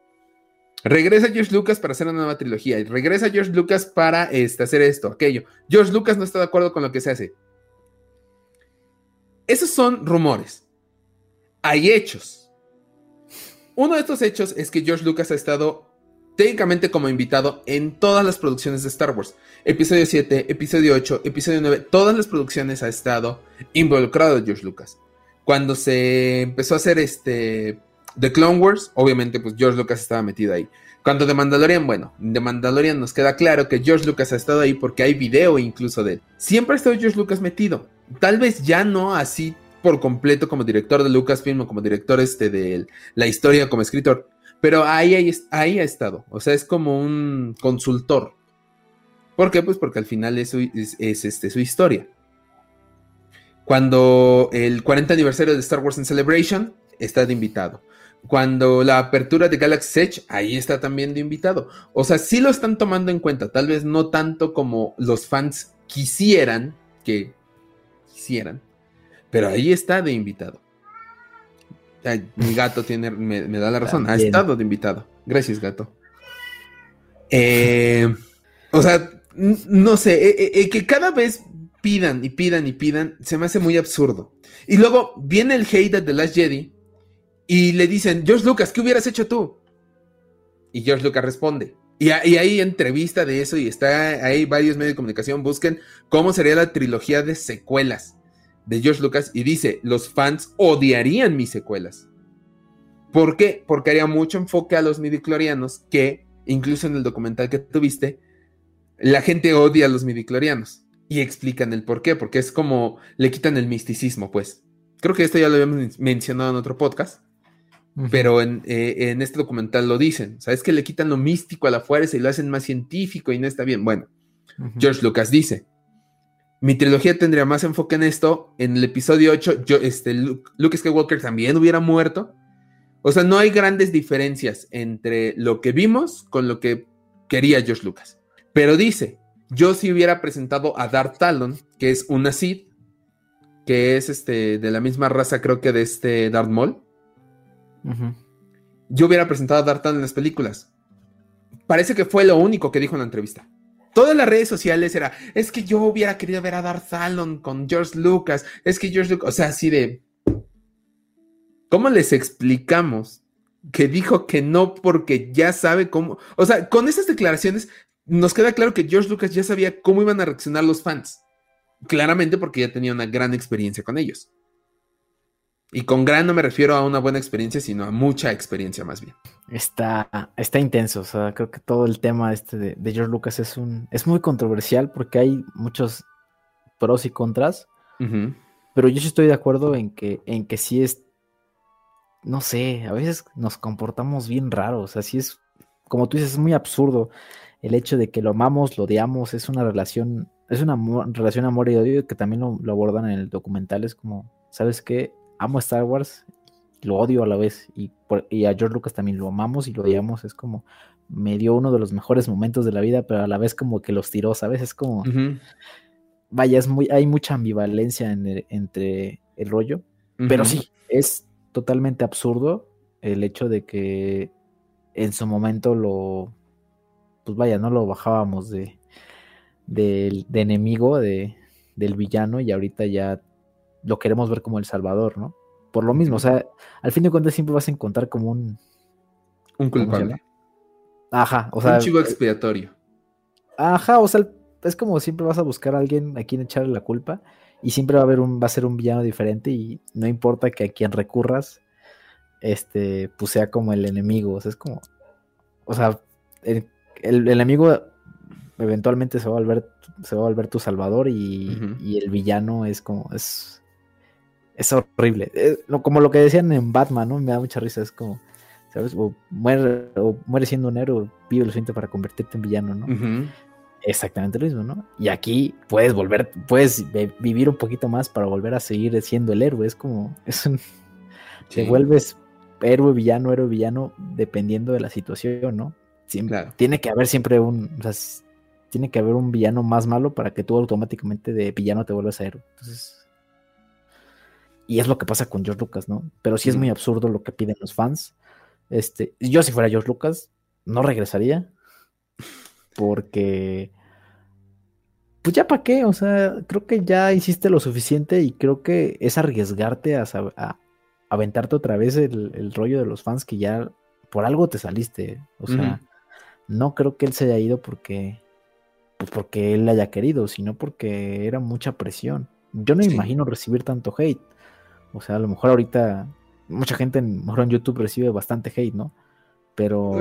Regresa George Lucas para hacer una nueva trilogía. Y regresa George Lucas para este, hacer esto, aquello. George Lucas no está de acuerdo con lo que se hace. Esos son rumores. Hay hechos. Uno de estos hechos es que George Lucas ha estado técnicamente como invitado en todas las producciones de Star Wars. Episodio 7, episodio 8, episodio 9, todas las producciones ha estado involucrado George Lucas. Cuando se empezó a hacer este The Clone Wars, obviamente, pues George Lucas estaba metido ahí. Cuando de Mandalorian, bueno, de Mandalorian nos queda claro que George Lucas ha estado ahí porque hay video incluso de él. Siempre ha estado George Lucas metido. Tal vez ya no así por completo como director de Lucasfilm o como director este de la historia como escritor, pero ahí, ahí, ha estado. O sea, es como un consultor. ¿Por qué? Pues porque al final es, es, este, su historia. Cuando el 40 aniversario de Star Wars en Celebration, está de invitado. Cuando la apertura de Galaxy Edge, ahí está también de invitado. O sea, sí lo están tomando en cuenta, tal vez no tanto como los fans quisieran que quisieran, pero ahí está de invitado. mi gato tiene, me, da la razón, ha estado de invitado. Gracias, gato. Eh, o sea, no sé, eh, eh, que cada vez pidan y pidan y pidan, se me hace muy absurdo. Y luego viene el hate de The Last Jedi y le dicen, George Lucas, ¿qué hubieras hecho tú? Y George Lucas responde. Y, hay entrevista de eso y está ahí varios medios de comunicación. Busquen cómo sería la trilogía de secuelas de George Lucas y dice, los fans odiarían mis secuelas. ¿Por qué? Porque haría mucho enfoque a los midiclorianos que, incluso en el documental que tuviste, la gente odia a los midiclorianos. Y explican el por qué, porque es como le quitan el misticismo, pues. Creo que esto ya lo habíamos mencionado en otro podcast. Pero eh, en, este documental lo dicen. ¿Sabes que le quitan lo místico a la fuerza y lo hacen más científico y no está bien? Bueno, George Lucas dice: Mi trilogía tendría más enfoque en esto. En el episodio 8, yo, este, Luke, Skywalker también hubiera muerto. O sea, no hay grandes diferencias entre lo que vimos con lo que quería George Lucas. Pero dice: Yo si hubiera presentado a Darth Talon, que es una Sith, que es este, de la misma raza, creo que de este Darth Maul yo hubiera presentado a Darth en las películas. Parece que fue lo único que dijo en la entrevista. Todas las redes sociales era, es que yo hubiera querido ver a Darth Talon con George Lucas, es que George Lucas, o sea, así de... ¿Cómo les explicamos que dijo que no porque ya sabe cómo... O sea, con esas declaraciones nos queda claro que George Lucas ya sabía cómo iban a reaccionar los fans. Claramente porque ya tenía una gran experiencia con ellos. Y con gran no me refiero a una buena experiencia, sino a mucha experiencia más bien. Está, está intenso, o sea, creo que todo el tema este de, George Lucas es un es muy controversial porque hay muchos pros y contras, pero yo sí estoy de acuerdo en que, en que sí es, no sé, a veces nos comportamos bien raros, así es, como tú dices, es muy absurdo el hecho de que lo amamos, lo odiamos, es una relación, es una relación amor y odio que también lo, lo abordan en el documental, es como, ¿sabes qué? Amo Star Wars, lo odio a la vez, y, a George Lucas también lo amamos y lo odiamos, es como, me dio uno de los mejores momentos de la vida, pero a la vez como que los tiró, ¿sabes? Es como, vaya, es muy, hay mucha ambivalencia entre el rollo, pero sí, es totalmente absurdo el hecho de que en su momento lo, pues vaya, no lo bajábamos de, de, de enemigo, de, del villano, y ahorita ya lo queremos ver como el Salvador, ¿no? Por lo mismo, o sea, al fin de cuentas siempre vas a encontrar como un... Un culpable. Ajá, o sea... Un chivo expiatorio. Ajá, o sea, es como siempre vas a buscar a alguien a quien echarle la culpa y siempre va a haber un, va a ser un villano diferente y no importa que a quien recurras, este, pues sea como el enemigo, o sea, es como, o sea, el, el enemigo eventualmente se va a volver, se va a volver tu salvador y, y el villano es como, es, es horrible. Eh, como lo que decían en Batman, ¿no? Me da mucha risa. Es como, ¿sabes? O muere, o muere siendo un héroe, vive lo suficiente para convertirte en villano, ¿no? Exactamente lo mismo, ¿no? Y aquí puedes volver, puedes vivir un poquito más para volver a seguir siendo el héroe. Es como, es un. Te vuelves héroe, villano, héroe, villano, dependiendo de la situación, ¿no? Tiene que haber siempre un. O sea, tiene que haber un villano más malo para que tú automáticamente de villano te vuelvas a héroe. Entonces y es lo que pasa con George Lucas, ¿no? Pero sí es muy absurdo lo que piden los fans. Este, yo si fuera George Lucas, no regresaría. Porque. Pues ya para qué, o sea, creo que ya hiciste lo suficiente y creo que es arriesgarte a, aventarte otra vez el, rollo de los fans que ya por algo te saliste. O sea, no creo que él se haya ido porque, pues porque él haya querido, sino porque era mucha presión. Yo no imagino recibir tanto hate. O sea, a lo mejor ahorita mucha gente mejor en YouTube recibe bastante hate, ¿no? Pero...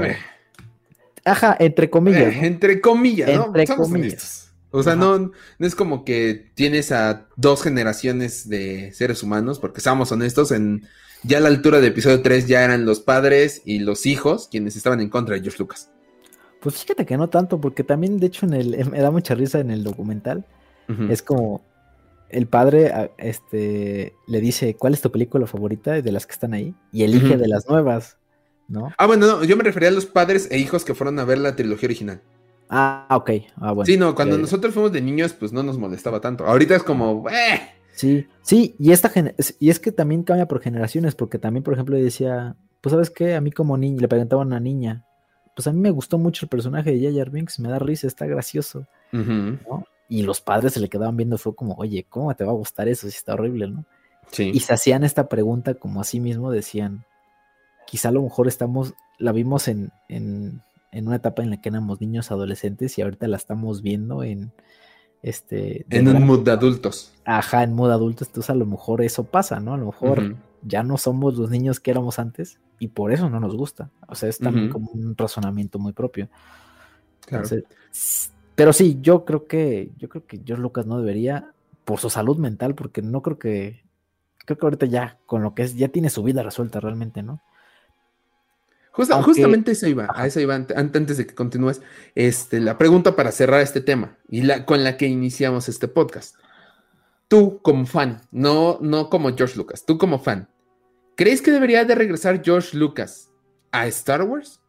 Ajá, entre comillas. Entre comillas, ¿no? Entre comillas. O sea, no, no, es como que tienes a dos generaciones de seres humanos, porque seamos honestos, en ya a la altura de episodio 3 ya eran los padres y los hijos quienes estaban en contra de George Lucas. Pues fíjate que no tanto, porque también, de hecho, en el, me da mucha risa en el documental. Es como el padre este, le dice, ¿cuál es tu película favorita de las que están ahí? Y elige de las nuevas, ¿no? Ah, bueno, no, yo me refería a los padres e hijos que fueron a ver la trilogía original. Ah, ok. Ah, bueno. Sí, no, cuando nosotros fuimos de niños, pues no nos molestaba tanto. Ahorita es como, ¡eh! Sí, sí, y esta y es que también cambia por generaciones, porque también, por ejemplo, decía, pues sabes qué, a mí como niña, le preguntaba a una niña, pues a mí me gustó mucho el personaje de Jar Binks, me da risa, está gracioso, Y los padres se le quedaban viendo, fue como, oye, ¿cómo te va a gustar eso si está horrible, no? Sí. Y se hacían esta pregunta como a sí mismo, decían, quizá a lo mejor estamos, la vimos en, en, en una etapa en la que éramos niños adolescentes y ahorita la estamos viendo en este en un mood de adultos. Ajá, en mood de adultos, entonces a lo mejor eso pasa, ¿no? A lo mejor ya no somos los niños que éramos antes y por eso no nos gusta. O sea, es también como un razonamiento muy propio. Claro. Pero sí, yo creo que yo creo que George Lucas no debería por su salud mental porque no creo que creo que ahorita ya con lo que es ya tiene su vida resuelta realmente, ¿no? justamente eso iba, a eso iba antes de que continúes. Este, la pregunta para cerrar este tema y la con la que iniciamos este podcast. Tú como fan, no, no como George Lucas, tú como fan, ¿crees que debería de regresar George Lucas a Star Wars?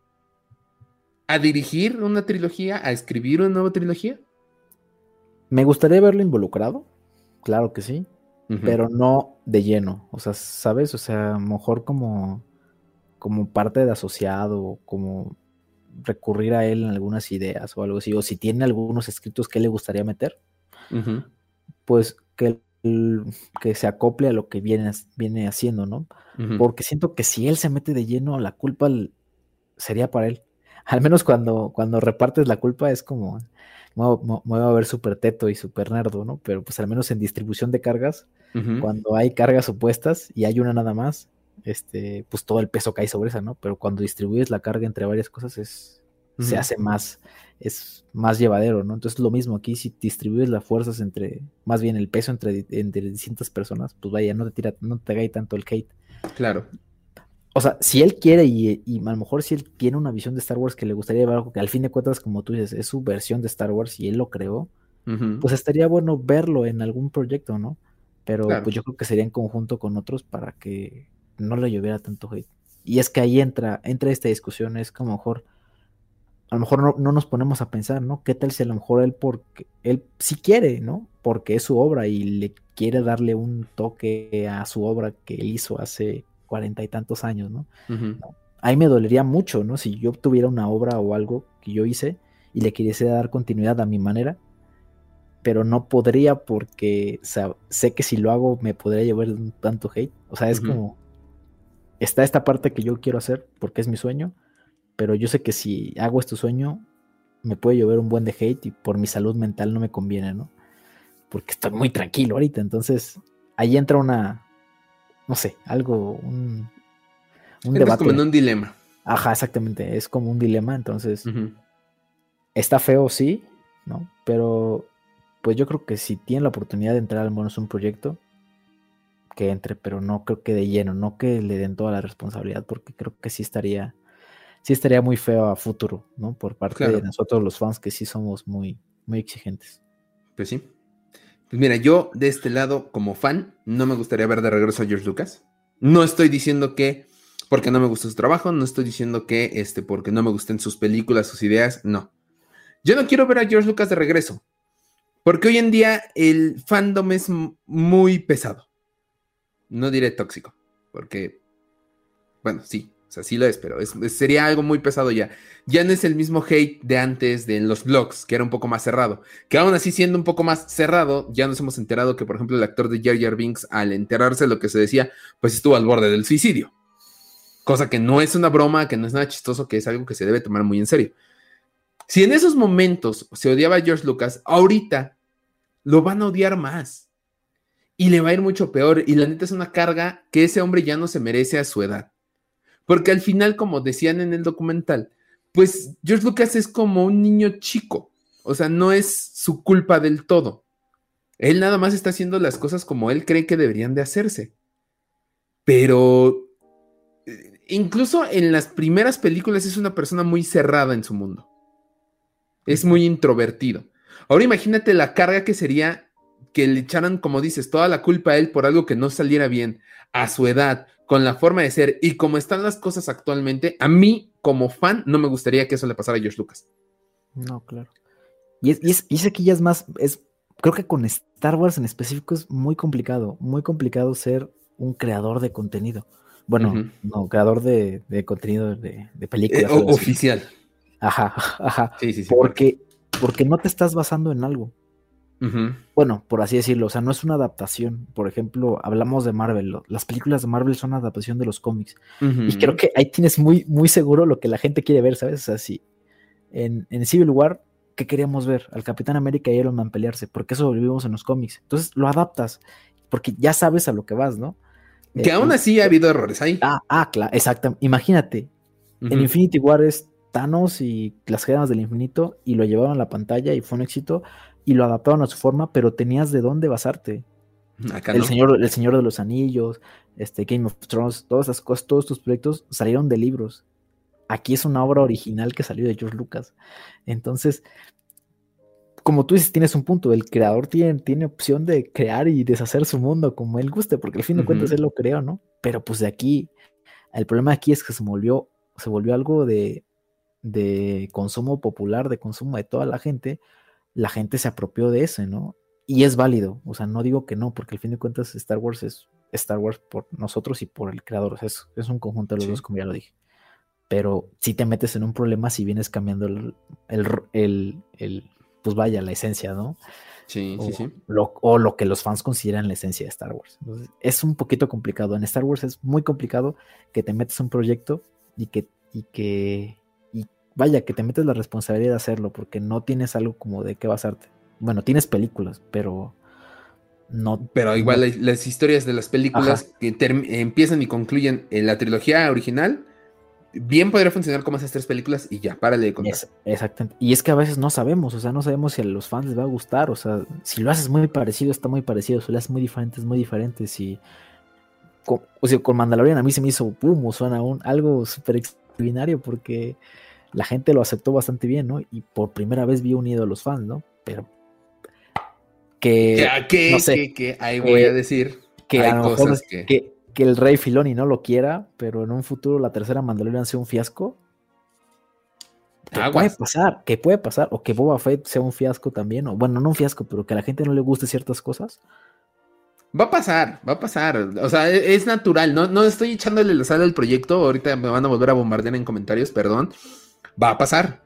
¿A dirigir una trilogía? ¿A escribir una nueva trilogía? Me gustaría verlo involucrado, claro que sí, pero no de lleno. O sea, ¿sabes? O sea, mejor como como parte de asociado, como recurrir a él en algunas ideas o algo así, o si tiene algunos escritos que le gustaría meter, pues que, que se acople a lo que viene, viene haciendo, ¿no? Porque siento que si él se mete de lleno, la culpa sería para él. Al menos cuando, cuando repartes la culpa es como, me, voy a ver súper teto y súper nerdo, ¿no? Pero pues al menos en distribución de cargas, cuando hay cargas opuestas y hay una nada más, este, pues todo el peso cae sobre esa, ¿no? Pero cuando distribuyes la carga entre varias cosas es, se hace más, es más llevadero, ¿no? Entonces lo mismo aquí, si distribuyes las fuerzas entre, más bien el peso entre, entre distintas personas, pues vaya, no te tira, no te cae tanto el hate. Claro. O sea, si él quiere y, a lo mejor si él tiene una visión de Star Wars que le gustaría llevar algo que al fin de cuentas, como tú dices, es su versión de Star Wars y él lo creó, pues estaría bueno verlo en algún proyecto, ¿no? Pero pues yo creo que sería en conjunto con otros para que no le lloviera tanto hate. Y es que ahí entra, entra esta discusión, es como mejor, a lo mejor no, no, nos ponemos a pensar, ¿no? ¿Qué tal si a lo mejor él, porque, él sí quiere, ¿no? Porque es su obra y le quiere darle un toque a su obra que él hizo hace cuarenta y tantos años, ¿no? Ahí me dolería mucho, ¿no? Si yo tuviera una obra o algo que yo hice y le quisiese dar continuidad a mi manera, pero no podría porque sé que si lo hago me podría llevar tanto hate. O sea, es como, está esta parte que yo quiero hacer porque es mi sueño, pero yo sé que si hago este sueño me puede llover un buen de hate y por mi salud mental no me conviene, ¿no? Porque estoy muy tranquilo ahorita, entonces ahí entra una, no sé, algo, un, un debate. como en un dilema. Ajá, exactamente, es como un dilema, entonces está feo, sí, ¿no? Pero pues yo creo que si tiene la oportunidad de entrar al menos un proyecto, que entre, pero no creo que de lleno, no que le den toda la responsabilidad, porque creo que sí estaría, sí estaría muy feo a futuro, ¿no? Por parte de nosotros los fans que sí somos muy, muy exigentes. Pues sí. Pues mira, yo de este lado, como fan, no me gustaría ver de regreso a George Lucas. No estoy diciendo que porque no me gusta su trabajo, no estoy diciendo que este, porque no me gusten sus películas, sus ideas, no. Yo no quiero ver a George Lucas de regreso, porque hoy en día el fandom es muy pesado no diré tóxico, porque, bueno, sí, sea, lo es, pero sería algo muy pesado ya. Ya no es el mismo hate de antes de los blogs, que era un poco más cerrado. Que aún así, siendo un poco más cerrado, ya nos hemos enterado que, por ejemplo, el actor de Jar Jar Binks, al enterarse de lo que se decía, pues estuvo al borde del suicidio. Cosa que no es una broma, que no es nada chistoso, que es algo que se debe tomar muy en serio. Si en esos momentos se odiaba a George Lucas, ahorita lo van a odiar más. y le va a ir mucho peor. Y la neta es una carga que ese hombre ya no se merece a su edad. Porque al final, como decían en el documental, pues George Lucas es como un niño chico. O sea, no es su culpa del todo. Él nada más está haciendo las cosas como él cree que deberían de hacerse. Pero eh, incluso en las primeras películas es una persona muy cerrada en su mundo. Es muy introvertido. Ahora imagínate la carga que sería que le echaran, como dices, toda la culpa a él por algo que no saliera bien a su edad, con la forma de ser y como están las cosas actualmente, a mí como fan no me gustaría que eso le pasara a George Lucas. No, claro. Y, es, y, es, y aquí ya es más, es, creo que con Star Wars en específico es muy complicado, muy complicado ser un creador de contenido. Bueno, no, creador de, contenido de, películas. Eh, oficial. Ajá, ajá. Sí, sí, sí. Porque, porque no te estás basando en algo. Bueno, por así decirlo, o sea, no es una adaptación. Por ejemplo, hablamos de Marvel. Las películas de Marvel son adaptación de los cómics. Y creo que ahí tienes muy, muy seguro lo que la gente quiere ver, ¿sabes? O sea. En, en Civil War, ¿qué queríamos ver? Al Capitán América y Iron Man pelearse, porque eso lo vivimos en los cómics. Entonces lo adaptas, porque ya sabes a lo que vas, ¿no? Que aún así ha habido errores ahí. Ah, ah claro, exacto. Imagínate, en Infinity War es Thanos y las gemas del infinito y lo llevaron a la pantalla y fue un éxito y lo adaptaron a su forma, pero tenías de dónde basarte. el, señor, el Señor de los Anillos, este, Game of Thrones, todas esas cosas, todos tus proyectos salieron de libros. Aquí es una obra original que salió de George Lucas. Entonces, como tú dices, tienes un punto. El creador tiene, tiene opción de crear y deshacer su mundo como él guste, porque al fin de cuentas él lo creó, ¿no? Pero pues de aquí, el problema aquí es que se volvió, se volvió algo de, de consumo popular, de consumo de toda la gente, la gente se apropió de ese, ¿no? Y es válido, o sea, no digo que no, porque al fin de cuentas Star Wars es Star Wars por nosotros y por el creador, o sea, es, un conjunto de los dos, como ya lo dije. Pero si te metes en un problema si vienes cambiando el, el, pues vaya, la esencia, ¿no? Sí, sí, sí. o lo que los fans consideran la esencia de Star Wars. Entonces, es un poquito complicado. En Star Wars es muy complicado que te metes un proyecto y que, y que vaya, que te metes la responsabilidad de hacerlo, porque no tienes algo como de qué basarte. Bueno, tienes películas, pero no. Pero igual las, historias de las películas que empiezan y concluyen en la trilogía original, bien podría funcionar como esas tres películas y ya, párale de contar. exactamente. Y es que a veces no sabemos, o sea, no sabemos si a los fans les va a gustar, o sea, si lo haces muy parecido, está muy parecido, si lo haces muy diferente, es muy diferente. Si. Con, o sea, con Mandalorian a mí se me hizo, pum, suena un, algo súper extraordinario porque la gente lo aceptó bastante bien, ¿no? Y por primera vez vi unido a los fans, ¿no? Pero que... ¿Qué? no sé, que, ahí voy a decir. Que a lo mejor que... que, el rey Filoni no lo quiera, pero en un futuro la tercera Mandalorian sea un fiasco. Que puede pasar, que puede pasar, o que Boba Fett sea un fiasco también, o bueno, no un fiasco, pero que a la gente no le guste ciertas cosas. Va a pasar, va a pasar. O sea, e-, es, natural. No, no estoy echándole la sal al proyecto. Ahorita me van a volver a bombardear en comentarios, perdón va a pasar.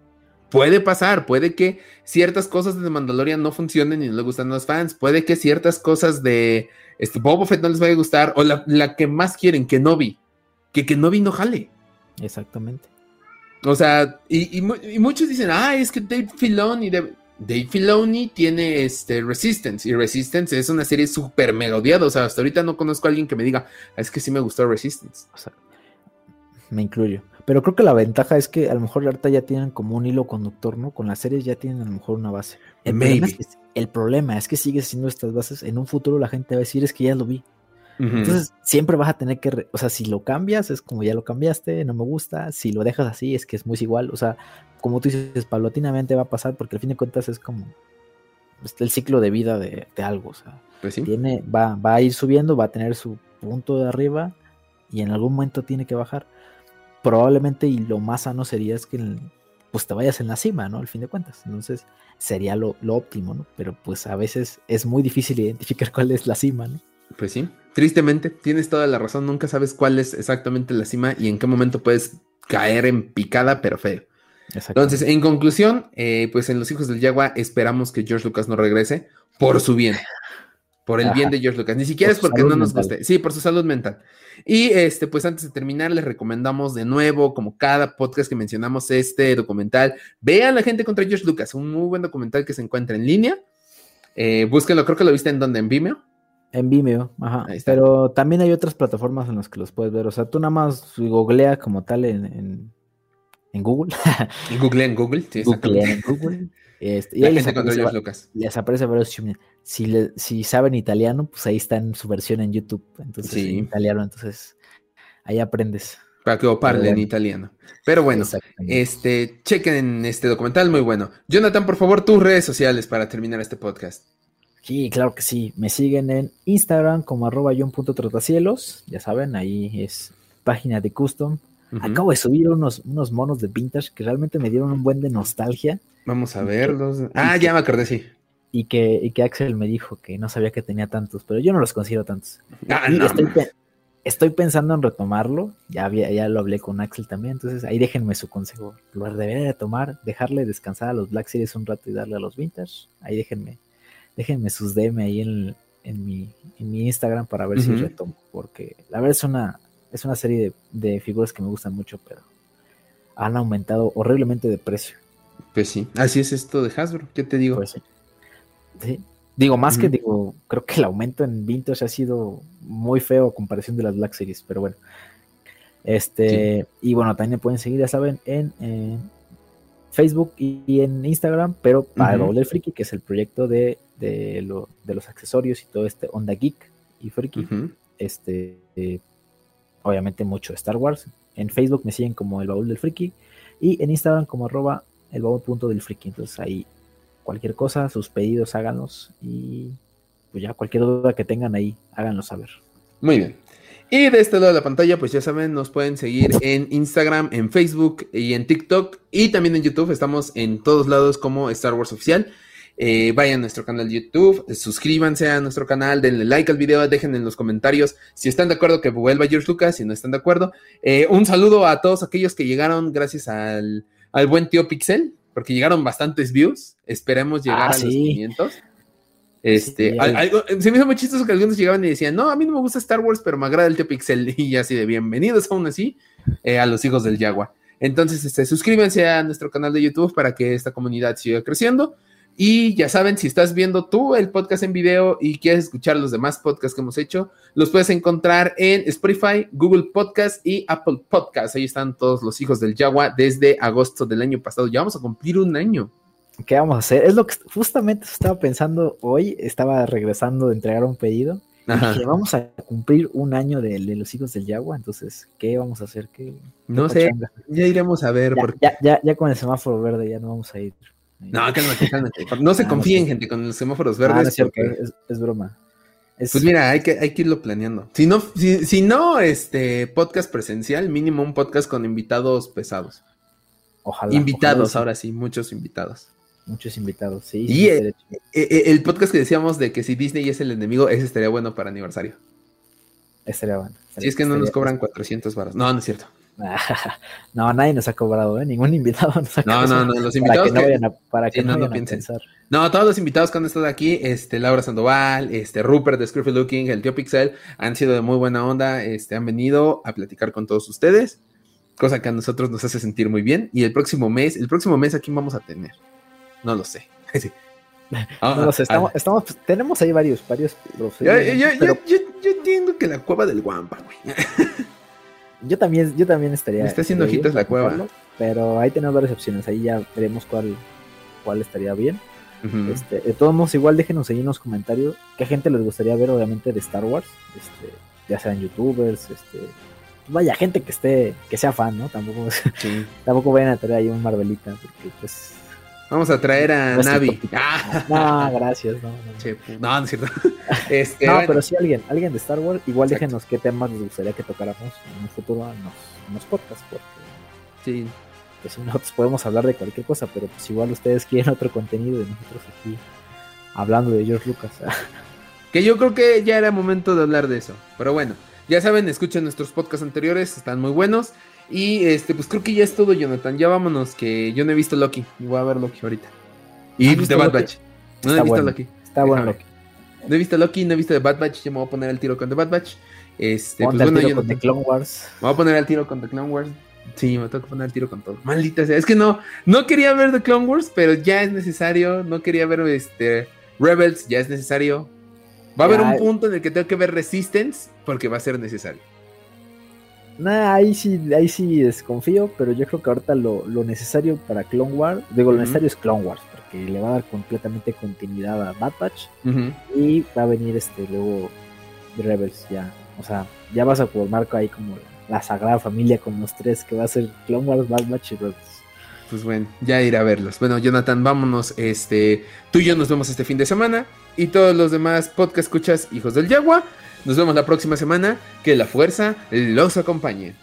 Puede pasar, puede que ciertas cosas de Mandalorian no funcionen y no le gustan a los fans, puede que ciertas cosas de este, Boba Fett no les vaya a gustar, o la, que más quieren, que Novi, que que Novi no jale. Exactamente. O sea, y, muchos dicen, ah, es que Dave Filoni, Dave, Dave Filoni tiene este Resistance, y Resistance es una serie súper melodiada, o sea, hasta ahorita no conozco a alguien que me diga, ah, es que sí me gustó Resistance. O sea, me incluyo. Pero creo que la ventaja es que a lo mejor ahorita ya tienen como un hilo conductor, ¿no? Con las series ya tienen a lo mejor una base. El, problema es, que, el problema es que sigues siendo estas bases. En un futuro la gente va a decir es que ya lo vi. Entonces siempre vas a tener que, o sea, si lo cambias es como ya lo cambiaste, no me gusta. Si lo dejas así es que es muy igual. O sea, como tú dices, paulatinamente va a pasar porque al fin de cuentas es como el ciclo de vida de, algo. O sea, pues sí. tiene, va, va a ir subiendo, va a tener su punto de arriba y en algún momento tiene que bajar probablemente y lo más sano sería es que pues te vayas en la cima, ¿no? Al fin de cuentas. Entonces sería lo, óptimo, ¿no? Pero pues a veces es muy difícil identificar cuál es la cima, ¿no? Pues sí, tristemente, tienes toda la razón, nunca sabes cuál es exactamente la cima y en qué momento puedes caer en picada, pero feo. Entonces, en conclusión, eh, pues en Los Hijos del Yagua esperamos que George Lucas no regrese por su bien. Por el bien de George Lucas. Ni siquiera es porque no nos guste. Sí, por su salud mental. Y este, pues antes de terminar, les recomendamos de nuevo, como cada podcast que mencionamos, este documental. Vean la gente contra George Lucas, un muy buen documental que se encuentra en línea. Eh, búsquenlo, creo que lo viste en donde, en Vimeo. En Vimeo, ajá. Pero también hay otras plataformas en las que los puedes ver. O sea, tú nada más googlea como tal en, en, Google. Google, en Google, sí, Google en Google. Este, y ahí les aparece, les aparece varios si, si saben italiano, pues ahí está en su versión en YouTube. Entonces, en italiano, entonces ahí aprendes. Para que parle en italiano. Pero bueno, este, chequen este documental, muy bueno. Jonathan, por favor, tus redes sociales para terminar este podcast. Sí, claro que sí. Me siguen en Instagram como arroba trotacielos. Ya saben, ahí es página de custom. Acabo de subir unos, unos monos de vintage que realmente me dieron un buen de nostalgia. Vamos a verlos. ah, ya me acordé, sí. Y que, y que Axel me dijo que no sabía que tenía tantos, pero yo no los considero tantos. Ah, estoy, pensando en retomarlo. Ya, había, ya lo hablé con Axel también, entonces ahí déjenme su consejo. Lo debería de tomar, dejarle descansar a los Black Series un rato y darle a los Vintage. Ahí déjenme, déjenme sus DM ahí en, en, mi, en mi Instagram para ver si retomo. Porque la verdad es una, es una serie de, de figuras que me gustan mucho, pero han aumentado horriblemente de precio. Pues sí, así es esto de Hasbro, ¿qué te digo? Pues sí. Digo, más que digo, creo que el aumento en Vintage ha sido muy feo a comparación de las Black Series, pero bueno. Este, y bueno, también me pueden seguir, ya saben, en, Facebook y, en Instagram, pero para uh Freaky, que es el proyecto de, de, los accesorios y todo este Onda Geek y Freaky. Este, obviamente mucho Star Wars. En Facebook me siguen como el baúl del Freaky y en Instagram como arroba el punto del friki. Entonces ahí cualquier cosa, sus pedidos háganlos y pues ya cualquier duda que tengan ahí, háganlo saber. Muy bien. Y de este lado de la pantalla, pues ya saben, nos pueden seguir en Instagram, en Facebook y en TikTok y también en YouTube. Estamos en todos lados como Star Wars Oficial. Eh, vayan a nuestro canal de YouTube, suscríbanse a nuestro canal, denle like al video, dejen en los comentarios si están de acuerdo que vuelva George Lucas, si no están de acuerdo. Eh, un saludo a todos aquellos que llegaron gracias al al buen tío Pixel, porque llegaron bastantes views. Esperemos llegar ah, a los 500. Este, se me hizo muy chistoso que algunos llegaban y decían, no, a mí no me gusta Star Wars, pero me agrada el tío Pixel. Y así de bienvenidos aún así eh, a los hijos del Yagua. Entonces, este, suscríbanse a nuestro canal de YouTube para que esta comunidad siga creciendo. Y ya saben, si estás viendo tú el podcast en video y quieres escuchar los demás podcasts que hemos hecho, los puedes encontrar en Spotify, Google Podcast y Apple Podcast. Ahí están todos los hijos del Yagua desde agosto del año pasado. Ya vamos a cumplir un año. ¿Qué vamos a hacer? Es lo que justamente estaba pensando hoy. Estaba regresando de entregar un pedido. Y vamos a cumplir un año de, los hijos del Yagua. Entonces, ¿qué vamos a hacer? ¿Qué, no sé, ya iremos a ver. Ya, ya, ya con el semáforo verde ya no vamos a ir. No, cálmate, cálmate. No se ah, confíen, gente, con los semáforos verdes. Ah, es, broma. Pues mira, hay que, hay que irlo planeando. Si no, si, no, este podcast presencial, mínimo un podcast con invitados pesados. Ojalá. Invitados, ahora sí, muchos invitados. Muchos invitados, sí. Y el, el, podcast que decíamos de que si Disney es el enemigo, ese estaría bueno para aniversario. Estaría bueno. si es que no nos cobran 400 baros. No, no es cierto. no, nadie nos ha cobrado, ¿eh? Ningún invitado nos ha cobrado. No, no, no, los invitados. Para que no vayan a, pensar. No, todos los invitados que han estado aquí, este, Laura Sandoval, este, Rupert de Scruffy Looking, el tío Pixel, han sido de muy buena onda, este, han venido a platicar con todos ustedes, cosa que a nosotros nos hace sentir muy bien. Y el próximo mes, el próximo mes, ¿a quién vamos a tener? No lo sé. no, sé, estamos, estamos, tenemos ahí varios, varios. Yo, yo, entiendo que la cueva del Guampa, güey. Yo también, yo también estaría. está haciendo ojitos la cueva. pero ahí tenemos varias opciones. Ahí ya veremos cuál, cuál estaría bien. este, de todos modos, igual déjenos ahí en los comentarios qué gente les gustaría ver, obviamente, de Star Wars. Este, ya sean youtubers, este. Vaya, gente que esté, que sea fan, ¿no? Tampoco, tampoco vayan a traer ahí un Marvelita, porque pues Vamos a traer a Navi. No, gracias. No, no, no, es cierto. Este, no, pero sí alguien, alguien de Star Wars. Igual déjenos qué temas les gustaría que tocáramos en un futuro en los, podcasts. Porque, sí. Pues si nosotros podemos hablar de cualquier cosa, pero pues igual ustedes quieren otro contenido de nosotros aquí hablando de George Lucas. que yo creo que ya era momento de hablar de eso. Pero bueno, ya saben, escuchen nuestros podcasts anteriores, están muy buenos. Y este, pues creo que ya es todo, Jonathan. Ya vámonos, que yo no he visto Loki. Y voy a ver Loki ahorita. Y The Bad Batch. No he visto Loki. Está bueno Loki. No he visto Loki, no he visto The Bad Batch. Yo me voy a poner el tiro con The Bad Batch. Este, pues bueno, tiro con The Clone Wars. Me voy a poner el tiro con The Clone Wars. Sí, me tengo que poner el tiro con todo. Maldita sea. Es que no, no quería ver The Clone Wars, pero ya es necesario. No quería ver este Rebels, ya es necesario. Va a haber un punto en el que tengo que ver Resistance porque va a ser necesario. Nah, ahí sí, ahí sí desconfío, pero yo creo que ahorita lo, necesario para Clone Wars, digo, lo necesario es Clone Wars, porque le va a dar completamente continuidad a Bad Batch y va a venir este luego Rebels ya, o sea, ya vas a formar ahí como la sagrada familia con los tres que va a ser Clone Wars, Bad Batch y Rebels. Pues bueno, ya iré a verlos. Bueno, Jonathan, vámonos. Este, tú y yo nos vemos este fin de semana. Y todos los demás podcast escuchas, hijos del Yagua. Nos vemos la próxima semana. Que la fuerza los acompañe.